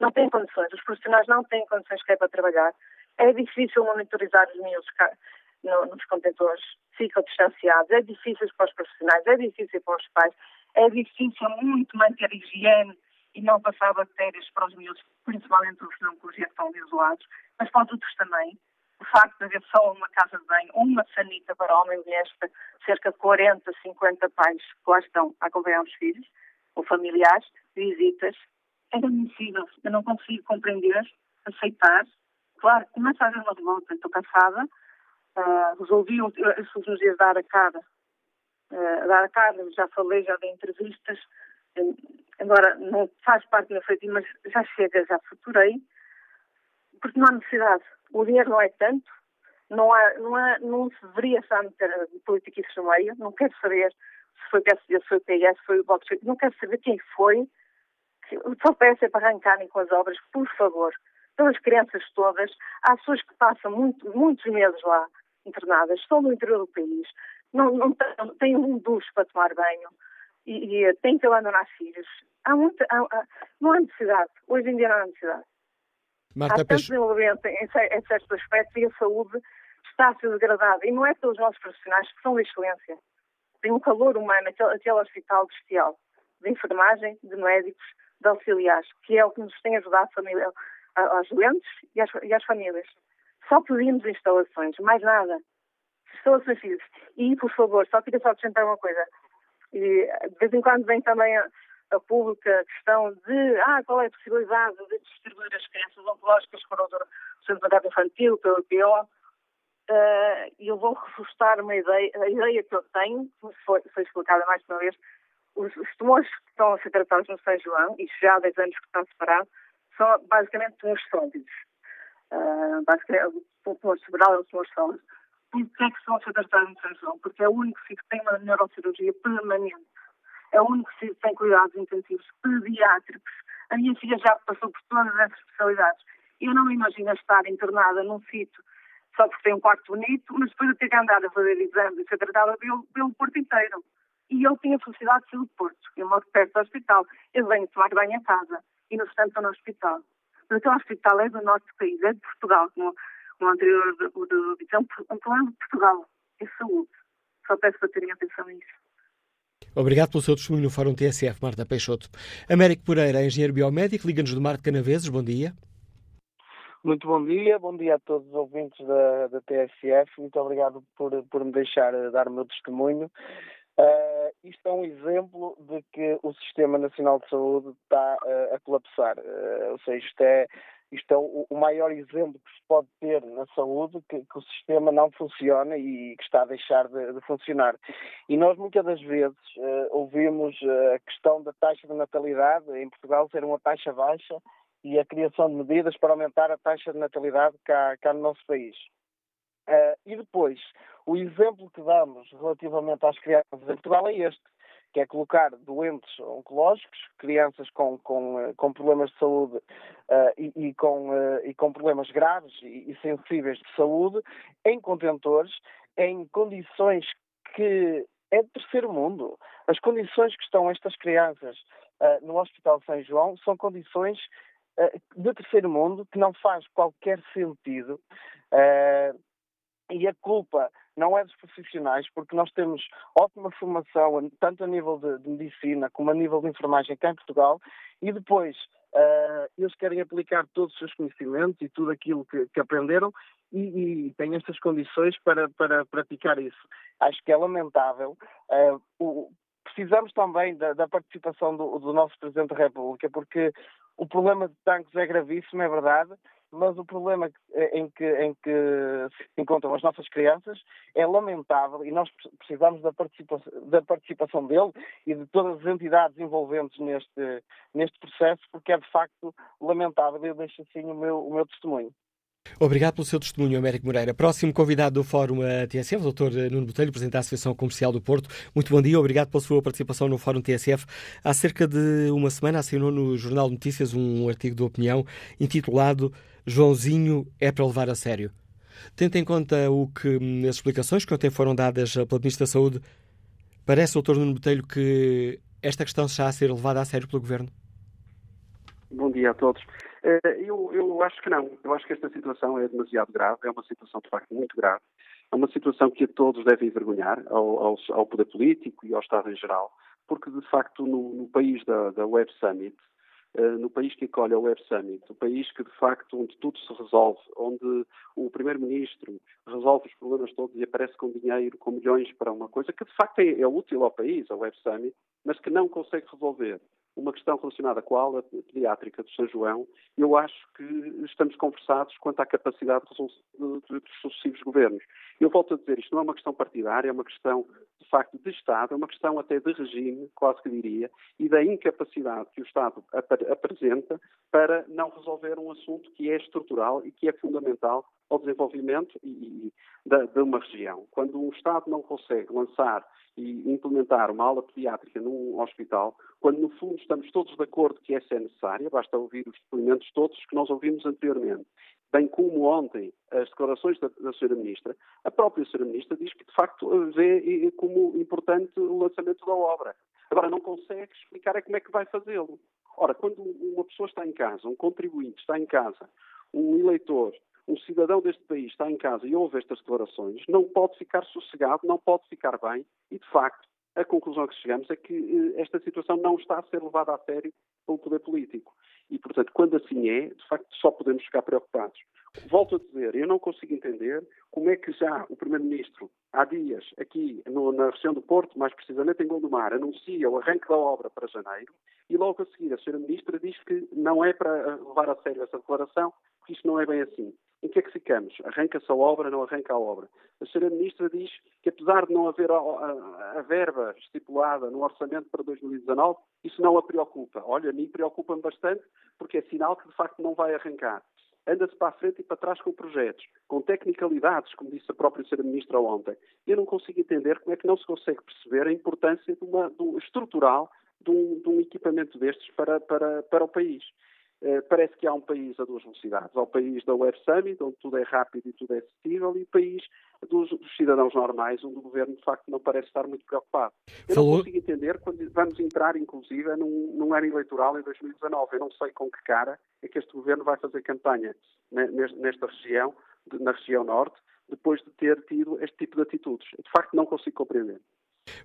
Não têm condições, os profissionais não têm condições que é para trabalhar. É difícil monitorizar os miúdos no, nos contentores, ficam distanciados, é difícil para os profissionais, é difícil para os pais, é difícil muito manter a higiene e não passar bactérias para os miúdos, principalmente os oncologia que estão isolados, mas para os outros também. O facto de haver só uma casa de banho, uma sanita para homem e mulheres, cerca de 40, 50 pais que lá estão a acompanhar os filhos, ou familiares, visitas, é admissível. Eu não consigo compreender, aceitar. Claro, começa a haver uma revolta, estou cansada. Uh, resolvi esses últimos dias dar a cara. Uh, dar a cara, já falei, já dei entrevistas. Embora não faz parte do meu feitiço, mas já chega, já futurei. Porque não há necessidade o dinheiro não é tanto, não, há, não, há, não se deveria estar meter politiquices no meio, não quero saber se foi PSD, se foi PS, se foi o não quero saber quem foi, só peço é para arrancarem com as obras, por favor, pelas crianças todas, há pessoas que passam muito, muitos meses lá internadas, estão no interior do país, não, não têm, um ducho para tomar banho e, e têm que abandonar filhos. Há muita, há, há, não há necessidade, hoje em dia não há necessidade. Marta Há tanto desenvolvimento em, em certos aspectos e a saúde está a ser degradada. E não é pelos nossos profissionais que são de excelência. Tem um calor humano, aquele, aquele hospital bestial, de enfermagem, de médicos, de auxiliares, que é o que nos tem ajudado família, aos doentes e às, e às famílias. Só pedimos instalações, mais nada. Instalações físicas. E, por favor, só queria só acrescentar uma coisa. E, de vez em quando vem também a pública a questão de ah, qual é a possibilidade de distribuir as crianças oncológicas para o Centro de Infantil, pelo PO. uh, eu vou reforçar uma ideia, a ideia que eu tenho, foi, foi explicada mais uma vez, os, os, tumores que estão a ser tratados no São João, e já há 10 anos que estão separados, são basicamente tumores sólidos. Uh, basicamente, o tumor cerebral é um tumor sólido. Por que é que a São João? Porque é o único sítio que tem uma neurocirurgia permanente. É o único sítio que tem cuidados intensivos pediátricos. A minha filha já passou por todas essas especialidades. Eu não me imagino estar internada num sítio só porque tem um quarto bonito, mas depois eu ter que andar a fazer exames e ser tratada pelo, pelo Porto inteiro. E eu tinha felicidade de ser do Porto. Eu moro perto do hospital. Eu venho tomar banho em casa e, no estou no hospital. Mas aquele hospital é do nosso país, é de Portugal, como, como o anterior do, do, do, é um problema de Portugal. É saúde. Só peço para terem atenção nisso. Obrigado pelo seu testemunho no Fórum TSF, Marta Peixoto. Américo Pereira, engenheiro biomédico, liga-nos do Mar de Canaveses. Bom dia. Muito bom dia, bom dia a todos os ouvintes da, da TSF. Muito obrigado por, por me deixar dar o meu testemunho. Uh, isto é um exemplo de que o Sistema Nacional de Saúde está uh, a colapsar. Uh, ou seja, isto é, isto é o, o, maior exemplo que se pode ter na saúde, que, que, o sistema não funciona e que está a deixar de, de funcionar. E nós muitas das vezes ouvimos a questão da taxa de natalidade em Portugal ser uma taxa baixa e a criação de medidas para aumentar a taxa de natalidade cá, cá no nosso país. E depois, o exemplo que damos relativamente às crianças em Portugal é este, que é colocar doentes oncológicos, crianças com, com, eh, com problemas de saúde uh, e, e, com, uh, e com problemas graves e, e, sensíveis de saúde, em contentores, em condições que é de terceiro mundo. As condições que estão estas crianças uh, no Hospital São João são condições uh, de terceiro mundo que não faz qualquer sentido. Uh, e a culpa não é dos profissionais, porque nós temos ótima formação, tanto a nível de, de medicina como a nível de enfermagem cá em Portugal, e depois uh, eles querem aplicar todos os seus conhecimentos e tudo aquilo que, que aprenderam e, e, têm estas condições para, para praticar isso. Acho que é lamentável. Uh, o, precisamos também da, da participação do, do nosso Presidente da República, porque o problema de tanques é gravíssimo, é verdade, mas o problema em que, em que se encontram as nossas crianças é lamentável e nós precisamos da participação, da participação dele e de todas as entidades envolventes neste, neste processo, porque é de facto lamentável e eu deixo assim o meu, o meu testemunho. Obrigado pelo seu testemunho, Américo Moreira. Próximo convidado do Fórum TSF, o Dr. Nuno Botelho, Presidente da Associação Comercial do Porto. Muito bom dia, obrigado pela sua participação no Fórum TSF. Há cerca de uma semana assinou no Jornal de Notícias um artigo de opinião intitulado Joãozinho é para levar a sério. Tendo em conta o que as explicações que ontem foram dadas pela Ministra da Saúde, parece, Dr. Nuno Botelho, que esta questão está a ser levada a sério pelo Governo? Bom dia a todos. Eh, eu, eu acho que não. Eu acho que esta situação é demasiado grave, é uma situação de facto muito grave. É uma situação que a todos deve envergonhar, ao, ao, ao poder político e ao Estado em geral, porque de facto no, no país da, da Web Summit, uh, no país que acolhe a Web Summit, o país que de facto onde tudo se resolve, onde o Primeiro-Ministro resolve os problemas todos e aparece com dinheiro, com milhões para uma coisa que de facto é, é útil ao país, a Web Summit, mas que não consegue resolver uma questão relacionada com a aula pediátrica do São João, eu acho que estamos conversados quanto à capacidade dos sucessivos governos. Eu volto a dizer, isto não é uma questão partidária, é uma questão, de facto, de Estado, é uma questão até de regime, quase que diria, e da incapacidade que o Estado ap apresenta para não resolver um assunto que é estrutural e que é fundamental ao desenvolvimento e, e da, de uma região. Quando um Estado não consegue lançar e implementar uma aula pediátrica num hospital, quando no fundo estamos todos de acordo que essa é necessária, basta ouvir os depoimentos todos que nós ouvimos anteriormente, bem como ontem as declarações da, da Sra. Ministra, a própria Sra. Ministra diz que de facto vê como importante o lançamento da obra. Agora não consegue explicar é como é que vai fazê-lo. Ora, quando uma pessoa está em casa, um contribuinte está em casa, um eleitor um cidadão deste país está em casa e ouve estas declarações, não pode ficar sossegado, não pode ficar bem e, de facto, a conclusão a que chegamos é que eh, esta situação não está a ser levada a sério pelo poder político. E, portanto, quando assim é, de facto, só podemos ficar preocupados. Volto a dizer, eu não consigo entender como é que já o Primeiro-Ministro, há dias, aqui no, na região do Porto, mais precisamente em Gondomar, anuncia o arranque da obra para janeiro e logo a seguir a Sra. Ministra diz que não é para levar a sério essa declaração, porque isto não é bem assim. Em que é que ficamos? Arranca-se a obra, não arranca a obra? A senhora Ministra diz que, apesar de não haver a, a, a, verba estipulada no orçamento para 2019, isso não a preocupa. Olha, a mim preocupa-me bastante, porque é sinal que, de facto, não vai arrancar. Anda-se para a frente e para trás com projetos, com tecnicalidades, como disse a própria senhora Ministra ontem. Eu não consigo entender como é que não se consegue perceber a importância de uma, do, estrutural de um, de um equipamento destes para, para, para o país. Eh, parece que há um país a duas velocidades. Há o país da Web Summit, onde tudo é rápido e tudo é acessível, e o país dos, dos, cidadãos normais, onde o governo, de facto, não parece estar muito preocupado. Eu Falou... não consigo entender quando vamos entrar, inclusive, num, num ano eleitoral em 2019. Eu não sei com que cara é que este governo vai fazer campanha nesta região, na região norte, depois de ter tido este tipo de atitudes. De facto, não consigo compreender.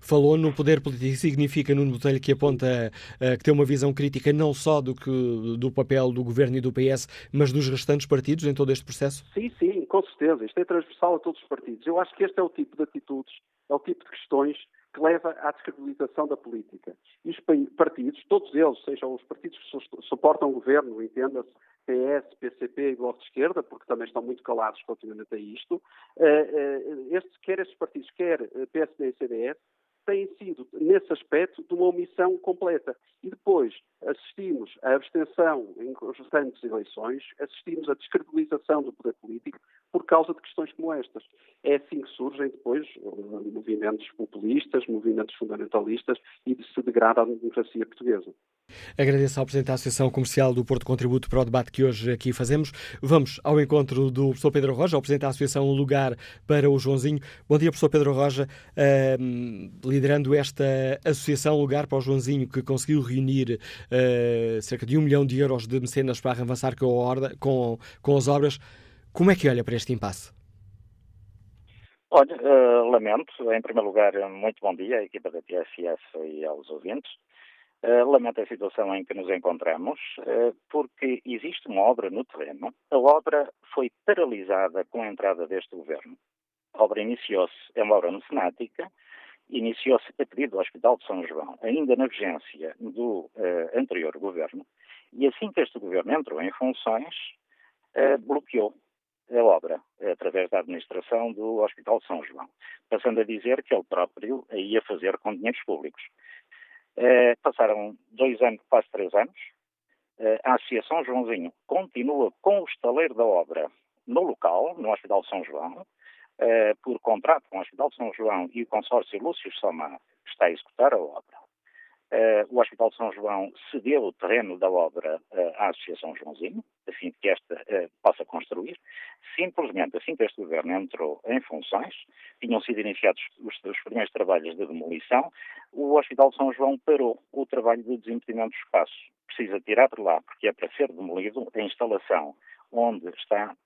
Falou no poder político, significa, Nuno Botelho, que aponta uh, que tem uma visão crítica não só do, que, do papel do governo e do PS, mas dos restantes partidos em todo este processo? Sim, sim, com certeza. Isto é transversal a todos os partidos. Eu acho que este é o tipo de atitudes, é o tipo de questões que leva à descredibilização da política. E os partidos, todos eles, sejam os partidos que suportam o governo, entenda-se, PS, PCP e Bloco de Esquerda, porque também estão muito calados relativamente a isto, uh, uh, quer estes partidos, quer PSD e CDS, têm sido, nesse aspecto, de uma omissão completa. E depois assistimos à abstenção em constantes eleições, assistimos à descredibilização do poder político por causa de questões como estas. É assim que surgem depois eh, movimentos populistas, movimentos fundamentalistas e se degrada a democracia portuguesa. Agradeço ao Presidente da Associação Comercial do Porto Contributo para o debate que hoje aqui fazemos. Vamos ao encontro do professor Pedro Roja, ao Presidente da Associação Lugar para o Joãozinho. Bom dia, professor Pedro Roja, uh, liderando esta Associação Lugar para o Joãozinho, que conseguiu reunir uh, cerca de um milhão de euros de mecenas para avançar com, orda, com, com as obras. Como é que olha para este impasse? Olha, uh, lamento, em primeiro lugar, muito bom dia à equipa da TSF e aos ouvintes. Uh, lamento a situação em que nos encontramos, uh, porque existe uma obra no terreno. A obra foi paralisada com a entrada deste governo. A obra iniciou-se, é uma obra mecenática, iniciou-se a pedido do Hospital de São João, ainda na vigência do uh, anterior governo, e assim que este governo entrou em funções, bloqueou a obra, através da administração do Hospital de São João, passando a dizer que ele próprio ia fazer com dinheiros públicos. Eh, passaram dois anos, quase três anos. Eh, a Associação Joãozinho continua com o estaleiro da obra no local, no Hospital de São João, eh, por contrato com o Hospital de São João e o consórcio Lúcio Somar, que está a executar a obra. Uh, o Hospital de São João cedeu o terreno da obra uh, à Associação Joãozinho, a fim de que esta uh, possa construir. Simplesmente, assim que este governo entrou em funções, tinham sido iniciados os, os, primeiros trabalhos de demolição, o Hospital de São João parou o trabalho de desimpedimento do espaço. Precisa tirar de lá, porque é para ser demolido a instalação onde está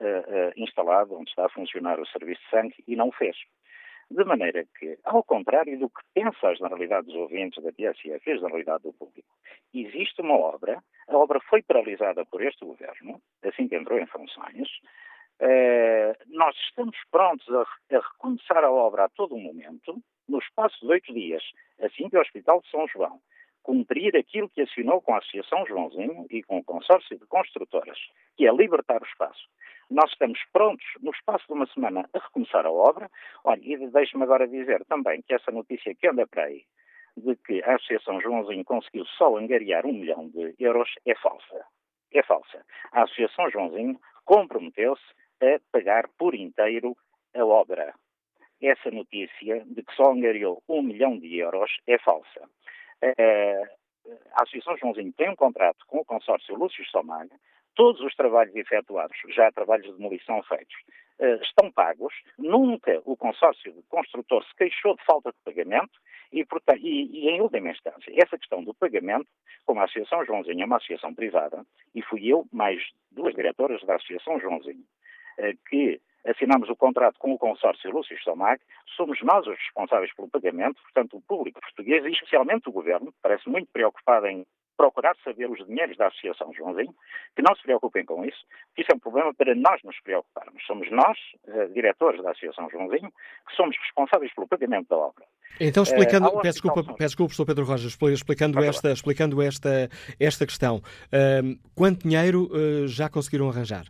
instalado, onde está a funcionar o serviço de sangue, e não o fez. De maneira que, ao contrário do que pensa a generalidade dos ouvintes da TSF e a generalidade do público, existe uma obra, a obra foi paralisada por este governo, assim que entrou em funções, eh, nós estamos prontos a, a recomeçar a obra a todo momento, no espaço de oito dias, assim que o Hospital de São João cumprir aquilo que assinou com a Associação Joãozinho e com o consórcio de construtoras, que é libertar o espaço. Nós estamos prontos, no espaço de uma semana, a recomeçar a obra. Olha, e deixe-me agora dizer também que essa notícia que anda para aí, de que a Associação Joãozinho conseguiu só angariar um milhão de euros, é falsa. É falsa. A Associação Joãozinho comprometeu-se a pagar por inteiro a obra. Essa notícia de que só angariou um milhão de euros é falsa. É, a Associação Joãozinho tem um contrato com o consórcio Lúcio Somalha, todos os trabalhos efetuados, já trabalhos de demolição feitos, é, estão pagos, nunca o consórcio de construtor se queixou de falta de pagamento e, portanto, e, e, em última instância, essa questão do pagamento, como a Associação Joãozinho é uma associação privada, e fui eu, mais duas diretoras da Associação Joãozinho, é, que assinamos o contrato com o consórcio Lúcio Somag, somos nós os responsáveis pelo pagamento, portanto o público português e especialmente o governo, parece muito preocupado em procurar saber os dinheiros da Associação Joãozinho, que não se preocupem com isso, que isso é um problema para nós nos preocuparmos. Somos nós, eh, diretores da Associação Joãozinho, que somos responsáveis pelo pagamento da obra. Então, explicando, uh, peço, desculpa, peço desculpa, professor Pedro Rojas, explicando, esta, explicando esta, esta questão, uh, quanto dinheiro uh, já conseguiram arranjar?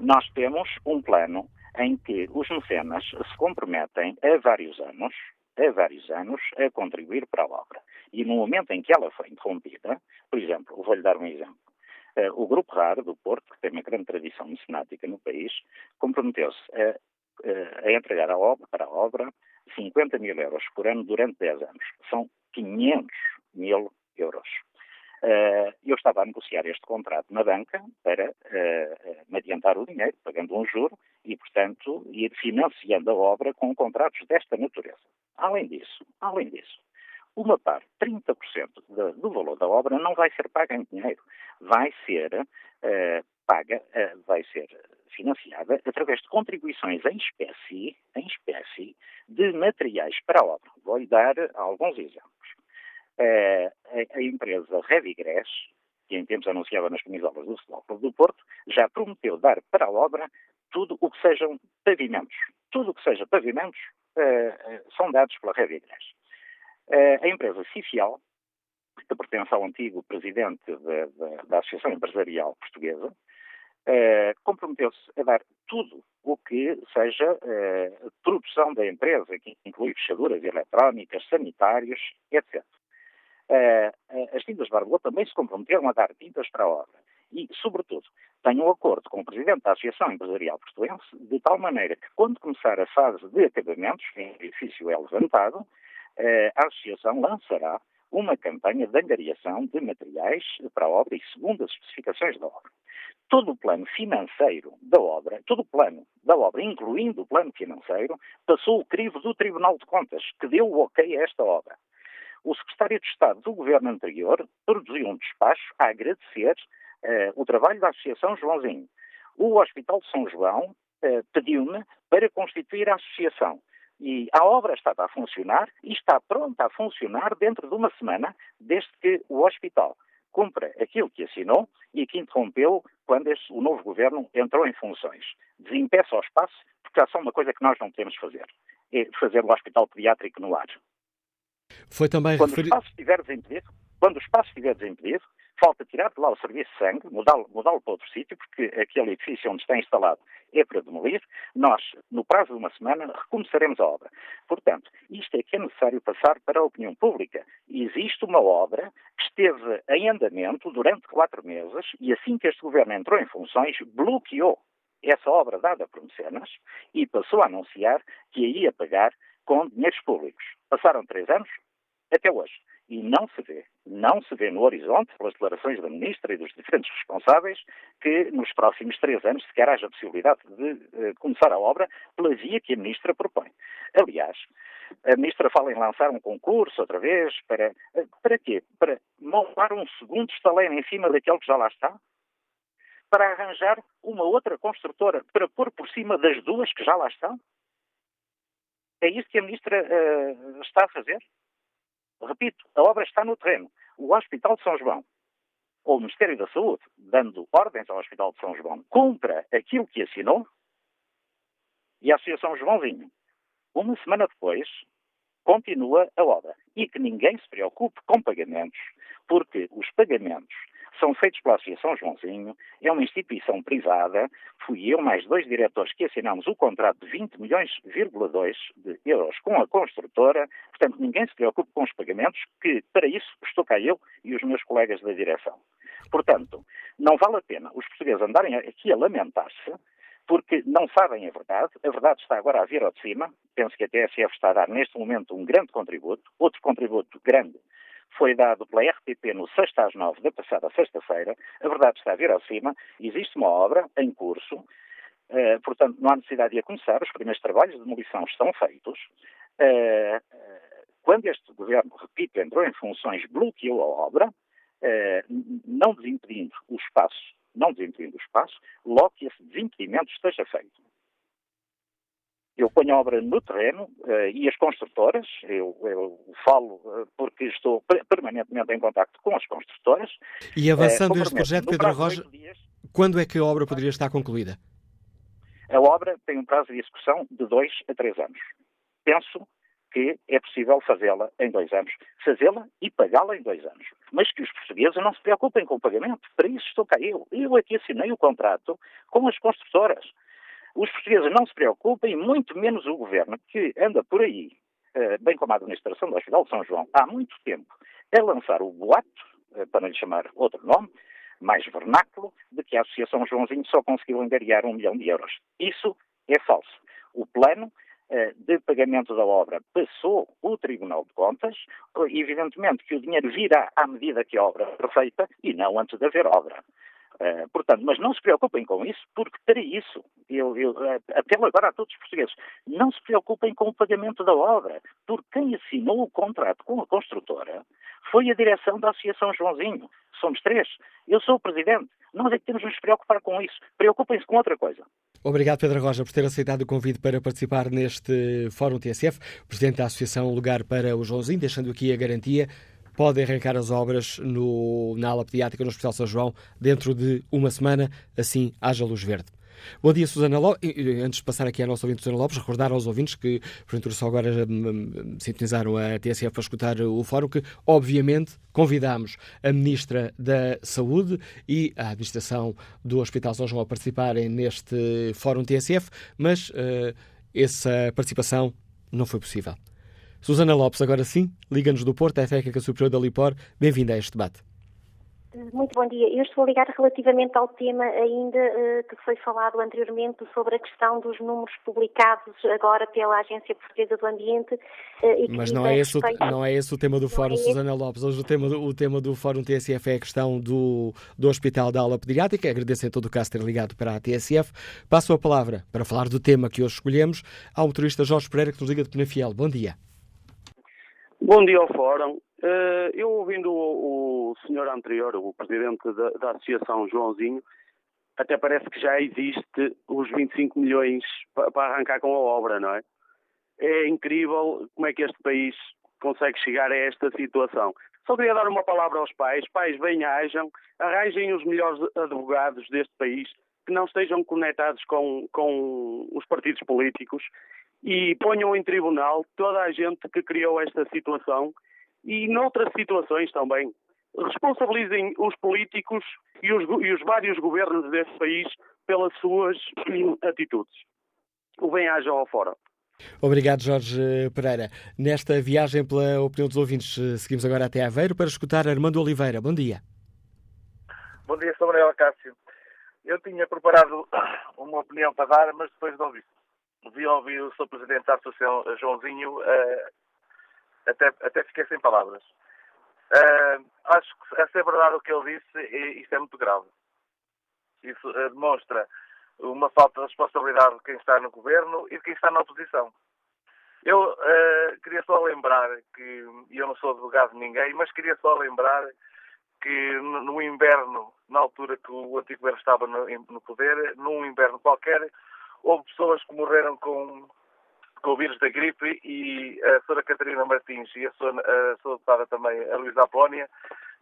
Nós temos um plano em que os mecenas se comprometem a vários anos, a vários anos, a contribuir para a obra. E no momento em que ela foi interrompida, por exemplo, vou-lhe dar um exemplo. Uh, o Grupo RAR do Porto, que tem uma grande tradição mecenática no país, comprometeu-se a, uh, a entregar a obra, para a obra 50 mil euros por ano durante 10 anos. São 500 mil euros. Uh, eu estava a negociar este contrato na banca para me adiantar o dinheiro, pagando um juro e, portanto, ir financiando a obra com contratos desta natureza. Além disso, além disso, uma parte, 30% de, do valor da obra não vai ser paga em dinheiro, vai ser uh, paga, uh, vai ser financiada através de contribuições em espécie, em espécie de materiais para a obra. Vou-lhe dar alguns exemplos. Uh, a, a, empresa Revigress, que em tempos anunciava nas camisolas do Futebol do Porto, já prometeu dar para a obra tudo o que sejam pavimentos. Tudo o que seja pavimentos são dados pela Revigress. Eh, a empresa Cifial, que pertence ao antigo presidente de, de, da Associação Empresarial Portuguesa, eh, comprometeu-se a dar tudo o que seja eh, produção da empresa, que inclui fechaduras eletrónicas, sanitários, etc. Eh, as tintas Barboa também se comprometeram a dar tintas para a obra e, sobretudo, tenho um acordo com o Presidente da Associação Empresarial Portuense, de tal maneira que, quando começar a fase de acabamentos, em edifício é levantado, eh, a Associação lançará uma campanha de angariação de materiais para a obra e segundo as especificações da obra. Todo o plano financeiro da obra, todo o plano da obra, incluindo o plano financeiro, passou o crivo do Tribunal de Contas, que deu o ok a esta obra. O secretário de Estado do governo anterior produziu um despacho a agradecer uh, o trabalho da Associação Joãozinho. O Hospital de São João uh, pediu-me para constituir a associação. E a obra estava a funcionar e está pronta a funcionar dentro de uma semana, desde que o hospital cumpra aquilo que assinou e que interrompeu quando este, o novo governo entrou em funções. Desimpeça o espaço, porque há só uma coisa que nós não podemos fazer: é fazer o hospital pediátrico no ar. Foi também quando referi... o espaço estiver desimpedido, quando o espaço estiver desimpedido, falta tirar de lá o serviço de sangue, mudá-lo mudá para outro sítio, porque aquele edifício onde está instalado é para demolir. Nós, no prazo de uma semana, recomeçaremos a obra. Portanto, isto é que é necessário passar para a opinião pública. Existe uma obra que esteve em andamento durante quatro meses e assim que este governo entrou em funções, bloqueou essa obra dada por mecenas e passou a anunciar que a ia pagar com dinheiros públicos. Passaram três anos, até hoje e não se vê, não se vê no horizonte, pelas declarações da Ministra e dos diferentes responsáveis, que nos próximos três anos sequer haja possibilidade de uh, começar a obra pela via que a Ministra propõe. Aliás, a Ministra fala em lançar um concurso outra vez, para, uh, para quê? Para montar um segundo estaleiro em cima daquele que já lá está? Para arranjar uma outra construtora, para pôr por cima das duas que já lá estão? É isso que a Ministra uh, está a fazer? Repito, a obra está no terreno. O Hospital de São João, ou o Ministério da Saúde, dando ordens ao Hospital de São João, cumpra aquilo que assinou, e a Associação Joãozinho, uma semana depois, continua a obra. E que ninguém se preocupe com pagamentos, porque os pagamentos são feitos pela Associação Joãozinho, é uma instituição privada, fui eu mais dois diretores que assinamos o contrato de 20 milhões,2 de euros com a construtora, portanto ninguém se preocupe com os pagamentos, que para isso estou cá eu e os meus colegas da direção. Portanto, não vale a pena os portugueses andarem aqui a lamentar-se, porque não sabem a verdade. A verdade está agora a vir ao de cima. Penso que a TSF está a dar neste momento um grande contributo, outro contributo grande foi dado pela RTP no 6 às 9 da passada sexta-feira. A verdade está a vir acima. Existe uma obra em curso, uh, portanto, não há necessidade de a começar. Os primeiros trabalhos de demolição estão feitos. Uh, quando este governo, repito, entrou em funções, bloqueou a obra, uh, não desimpedindo o espaço, não desimpedindo o espaço, logo que esse desimpedimento esteja feito. Eu ponho a obra no terreno uh, e as construtoras, eu, eu falo uh, porque estou permanentemente em contato com as construtoras. E avançando uh, este projeto, Pedro Roja, dias, quando é que a obra poderia estar concluída? A obra tem um prazo de execução de dois a três anos. Penso que é possível fazê-la em dois anos. Fazê-la e pagá-la em dois anos. Mas que os portugueses não se preocupem com o pagamento. Para isso estou cá eu. Eu aqui assinei o contrato com as construtoras. Os portugueses não se preocupem, muito menos o governo, que anda por aí, eh, bem como a administração do Hospital de São João, há muito tempo, a lançar o boato, eh, para lhe chamar outro nome, mais vernáculo, de que a Associação Joãozinho só conseguiu angariar um milhão de euros. Isso é falso. O plano eh, de pagamento da obra passou o Tribunal de Contas, evidentemente que o dinheiro virá à medida que a obra é feita e não antes de haver obra. Uh, portanto, mas não se preocupem com isso, porque para isso, eu, eu, apelo agora a todos os portugueses, não se preocupem com o pagamento da obra, porque quem assinou o contrato com a construtora foi a direção da Associação Joãozinho. Somos três. Eu sou o presidente. Nós é que temos de nos preocupar com isso. Preocupem-se com outra coisa. Obrigado, Pedro Roja, por ter aceitado o convite para participar neste Fórum TSF. Presidente da Associação Lugar para o Joãozinho, deixando aqui a garantia podem arrancar as obras no, na ala pediátrica no Hospital São João dentro de uma semana, assim haja luz verde. Bom dia, Susana Lopes. Antes de passar aqui à nossa ouvinte Susana Lopes, recordar aos ouvintes que, porventura, só agora hum, hum, sintonizaram a TSF para escutar o fórum, que, obviamente, convidámos a Ministra da Saúde e a Administração do Hospital São João a participarem neste fórum TSF, mas uh, essa participação não foi possível. Susana Lopes, agora sim, liga-nos do Porto, é técnica superior da Lipor. Bem-vinda a este debate. Muito bom dia. Eu estou a ligar relativamente ao tema ainda uh, que foi falado anteriormente sobre a questão dos números publicados agora pela Agência Portuguesa do Ambiente. Uh, Mas não é, esse, respeito... não é esse o tema do Fórum, é Susana Lopes. Hoje o tema, do, o tema do Fórum TSF é a questão do, do Hospital da Aula Pediátrica. Agradeço em todo o caso ter ligado para a TSF. Passo a palavra para falar do tema que hoje escolhemos ao motorista Jorge Pereira, que nos liga de Penafiel. Bom dia. Bom dia ao Fórum. Eh, eu ouvindo o, o senhor anterior, o presidente da, da, Associação Joãozinho, até parece que já existe os 25 milhões para arrancar com a obra, não é? É incrível como é que este país consegue chegar a esta situação. Só queria dar uma palavra aos pais. Pais, bem-ajam, arranjem os melhores advogados deste país que não estejam conectados com, com os partidos políticos e ponham em tribunal toda a gente que criou esta situação e noutras situações também. Responsabilizem os políticos e os, e os vários governos deste país pelas suas atitudes. O bem-aja ao fora. Obrigado, Jorge Pereira. Nesta viagem pela opinião dos ouvintes, seguimos agora até Aveiro para escutar Armando Oliveira. Bom dia. Bom dia, sou Manuel Cássio. Eu tinha preparado uma opinião para dar, mas depois de ouvir vi ouvir o Sr. Presidente da Associação Joãozinho, uh, até, até fiquei sem palavras. Uh, acho que, a ser verdade o que ele disse, e, isto é muito grave. Isso uh, demonstra uma falta de responsabilidade de quem está no governo e de quem está na oposição. Eu queria só lembrar que, eu não sou advogado de ninguém, mas queria só lembrar que no inverno, na altura que o antigo governo estava no, no poder, num inverno qualquer, houve pessoas que morreram com, com o vírus da gripe e a Sra. Catarina Martins e a Sra. A deputada também, a Luísa Apolónia,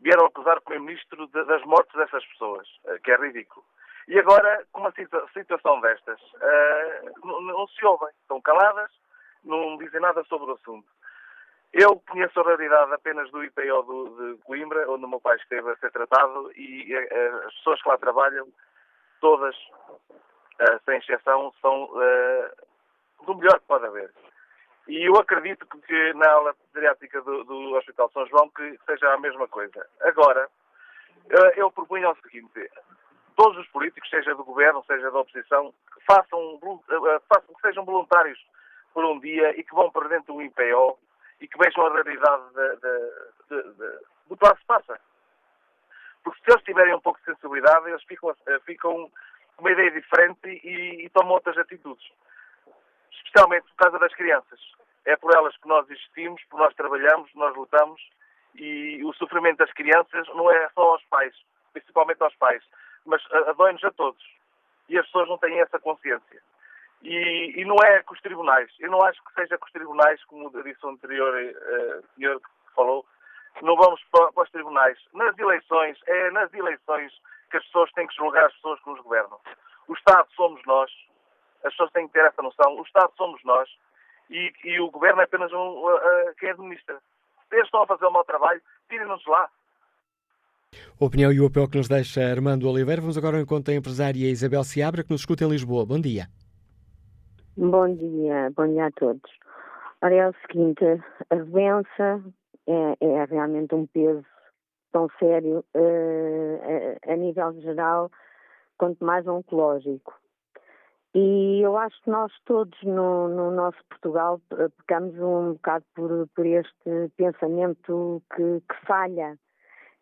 vieram acusar o Primeiro-Ministro das mortes dessas pessoas, eh, que é ridículo. E agora, com uma situação destas, uh, não, não, se ouvem, estão caladas, não dizem nada sobre o assunto. Eu conheço a realidade apenas do IPO do, de Coimbra, onde o meu pai esteve a ser tratado, e uh, as pessoas que lá trabalham, todas sem exceção, são uh, do melhor que pode haver. E eu acredito que na aula pediátrica do, do Hospital São João que seja a mesma coisa. Agora, uh, eu proponho o seguinte, todos os políticos, seja do governo, seja da oposição, que façam, façam, que sejam voluntários por um dia e que vão para dentro do IPO e que vejam a realidade de, de, de, do passa. Porque se eles tiverem um pouco de sensibilidade, eles ficam, ficam uma ideia diferente e, e outras atitudes. Especialmente por causa das crianças. É por elas que nós existimos, por nós trabalhamos, nós lutamos e o sofrimento das crianças não é só aos pais, principalmente aos pais, mas dói-nos a todos. E as pessoas não têm essa consciência. E, e, não é com os tribunais. Eu não acho que seja com os tribunais, como disse o anterior uh, senhor que falou, não vamos para, para os tribunais. Nas eleições, é nas eleições que as pessoas têm que julgar as pessoas que nos governam. O Estado somos nós, as pessoas têm que ter essa noção, o Estado somos nós, e, e o governo é apenas um, uh, uh, quem administra. Eles estão a fazer o mau trabalho, tirem-nos lá. A opinião e o apelo que nos deixa Armando Oliveira. Vamos agora ao encontro da empresária Isabel Seabra, que nos escuta em Lisboa. Bom dia. Bom dia, bom dia a todos. Ora, é o seguinte, a doença é, é realmente um peso tão sério uh, a, a, nível geral, quanto mais oncológico. E eu acho que nós todos no, no nosso Portugal eh, pecamos um bocado por, por este pensamento que, que falha,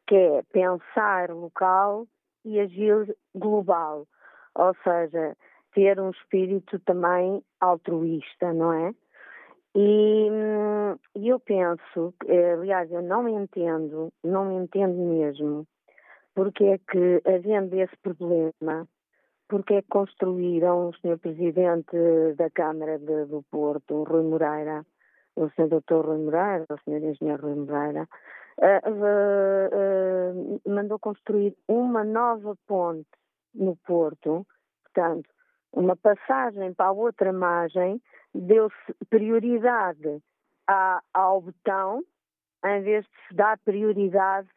que é pensar local e agir global. Ou seja, ter um espírito também altruísta, não é? E, e eu penso, eh, aliás, eu não entendo, não entendo mesmo, porque é que, havendo esse problema, porque é que construíram o Sr. Presidente da Câmara de, do Porto, Rui Moreira, o Sr. Dr. Rui Moreira, o Sr. Engenheiro Rui Moreira, uh, uh, uh, mandou construir uma nova ponte no Porto, portanto, uma passagem para a outra margem, deu-se prioridade a, ao botão em vez de se dar prioridade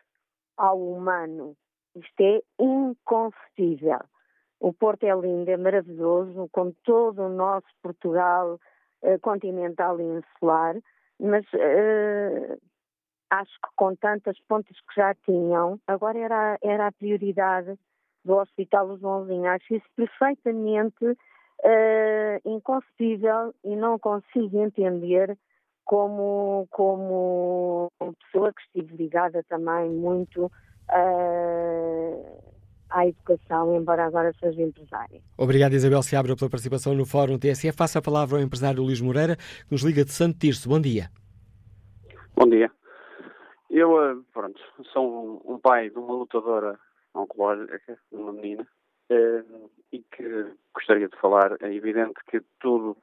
ao humano. Isto é inconcebível. O Porto é lindo, é maravilhoso, como todo o nosso Portugal eh, continental e insular, mas eh, acho que com tantas pontes que já tinham, agora era, era a prioridade do Hospital Joãozinho. Acho isso perfeitamente uh, inconcebível e não consigo entender como, como pessoa que estive ligada também muito uh, à educação, embora agora seja empresária. Obrigado, Isabel Seabra, pela participação no Fórum TSF. Faça a palavra ao empresário Luís Moreira, que nos liga de Santo Tirso. Bom dia. Bom dia. Eu, eh, pronto, sou um pai de uma lutadora oncológica, uma menina, eh, e que gostaria de falar. É evidente que tudo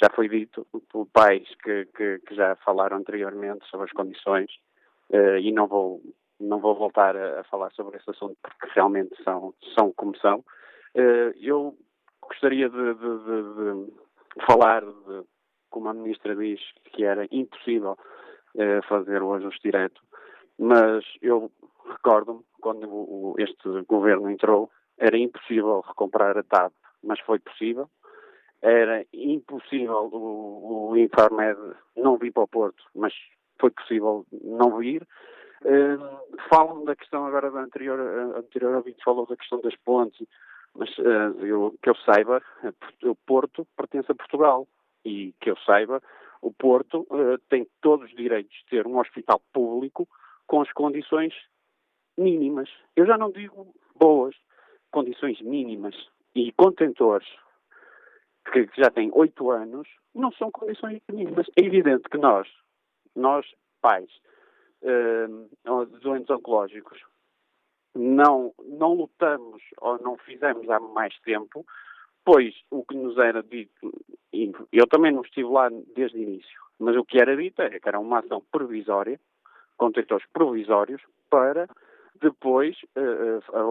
já foi dito por pais que, que, que já falaram anteriormente sobre as condições eh, e não vou não vou voltar a, a, falar sobre esse assunto porque realmente são são como são. Eh, eu gostaria de, de, de, de falar como a ministra diz que era impossível fazer o ajuste direto, mas eu recordo-me quando o, este governo entrou, era impossível recomprar a TAP, mas foi possível. Era impossível o, o Infarmed não vir para o Porto, mas foi possível não vir. Uh, falam da questão agora da anterior, anterior ouvinte falou da questão das pontes, mas uh, eu, que eu saiba, o Porto pertence a Portugal e que eu saiba, o Porto uh, tem todos os direitos de ter um hospital público com as condições mínimas. Eu já não digo boas, condições mínimas. E contentores que, já têm oito anos não são condições mínimas. É evidente que nós, nós pais, uh, doentes oncológicos, não, não lutamos ou não fizemos há mais tempo, pois o que nos era dito, eu também não estive lá desde o início, mas o que era dito é que era uma ação provisória, contentores provisórios, para depois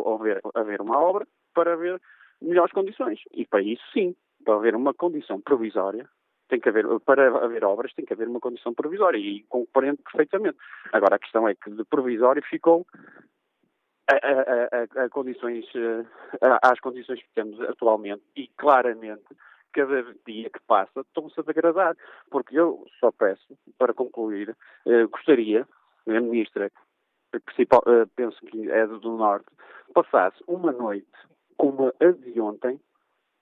haver, haver uma obra para haver melhores condições. E para isso, sim, para haver uma condição provisória, tem que haver, para haver obras, tem que haver uma condição provisória e compreendo perfeitamente. Agora, a questão é que de provisório ficou a, a, a, a condições, às condições que temos atualmente e claramente cada dia que passa estão-se a degradar. Porque eu só peço, para concluir, eh, gostaria, Ministra, principal, uh, penso que é do Norte, passasse uma noite como a de ontem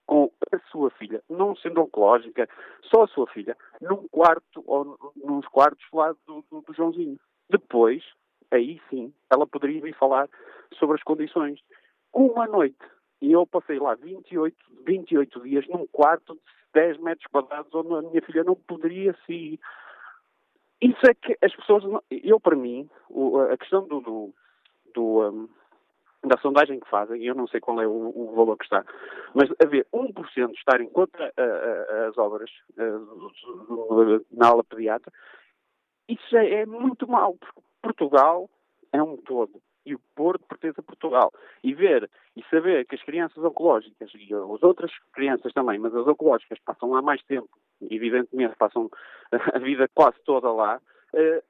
com a sua filha, não sendo oncológica, só a sua filha, num quarto ou nos quartos lá do, do, do Joãozinho. Depois, aí sim, ela poderia vir falar sobre as condições. Uma noite. E eu passei lá 28, 28 dias num quarto de 10 metros quadrados onde a minha filha não poderia sair. Isso é que as pessoas. Eu, para mim, a questão do, do, do um, da sondagem que fazem, eu não sei qual é o, o valor que está, mas haver 1% estarem contra as obras na aula pediatra, isso é muito mau, porque Portugal é um todo. E o Porto pertence a Portugal. E ver e saber que as crianças oncológicas e as outras crianças também, mas as oncológicas passam lá mais tempo, evidentemente passam a vida quase toda lá, uh,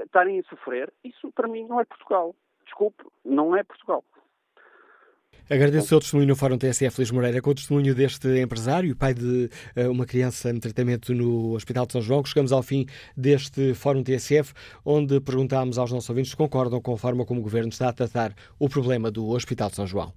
estarem a sofrer, isso para mim não é Portugal. Desculpe, não é Portugal. Agradeço o seu testemunho no Fórum TSF Luís Moreira, com o testemunho deste empresário, pai de uh, uma criança em tratamento no Hospital de São João. Chegamos ao fim deste Fórum TSF, onde perguntámos aos nossos ouvintes se concordam com a forma como o Governo está a tratar o problema do Hospital de São João.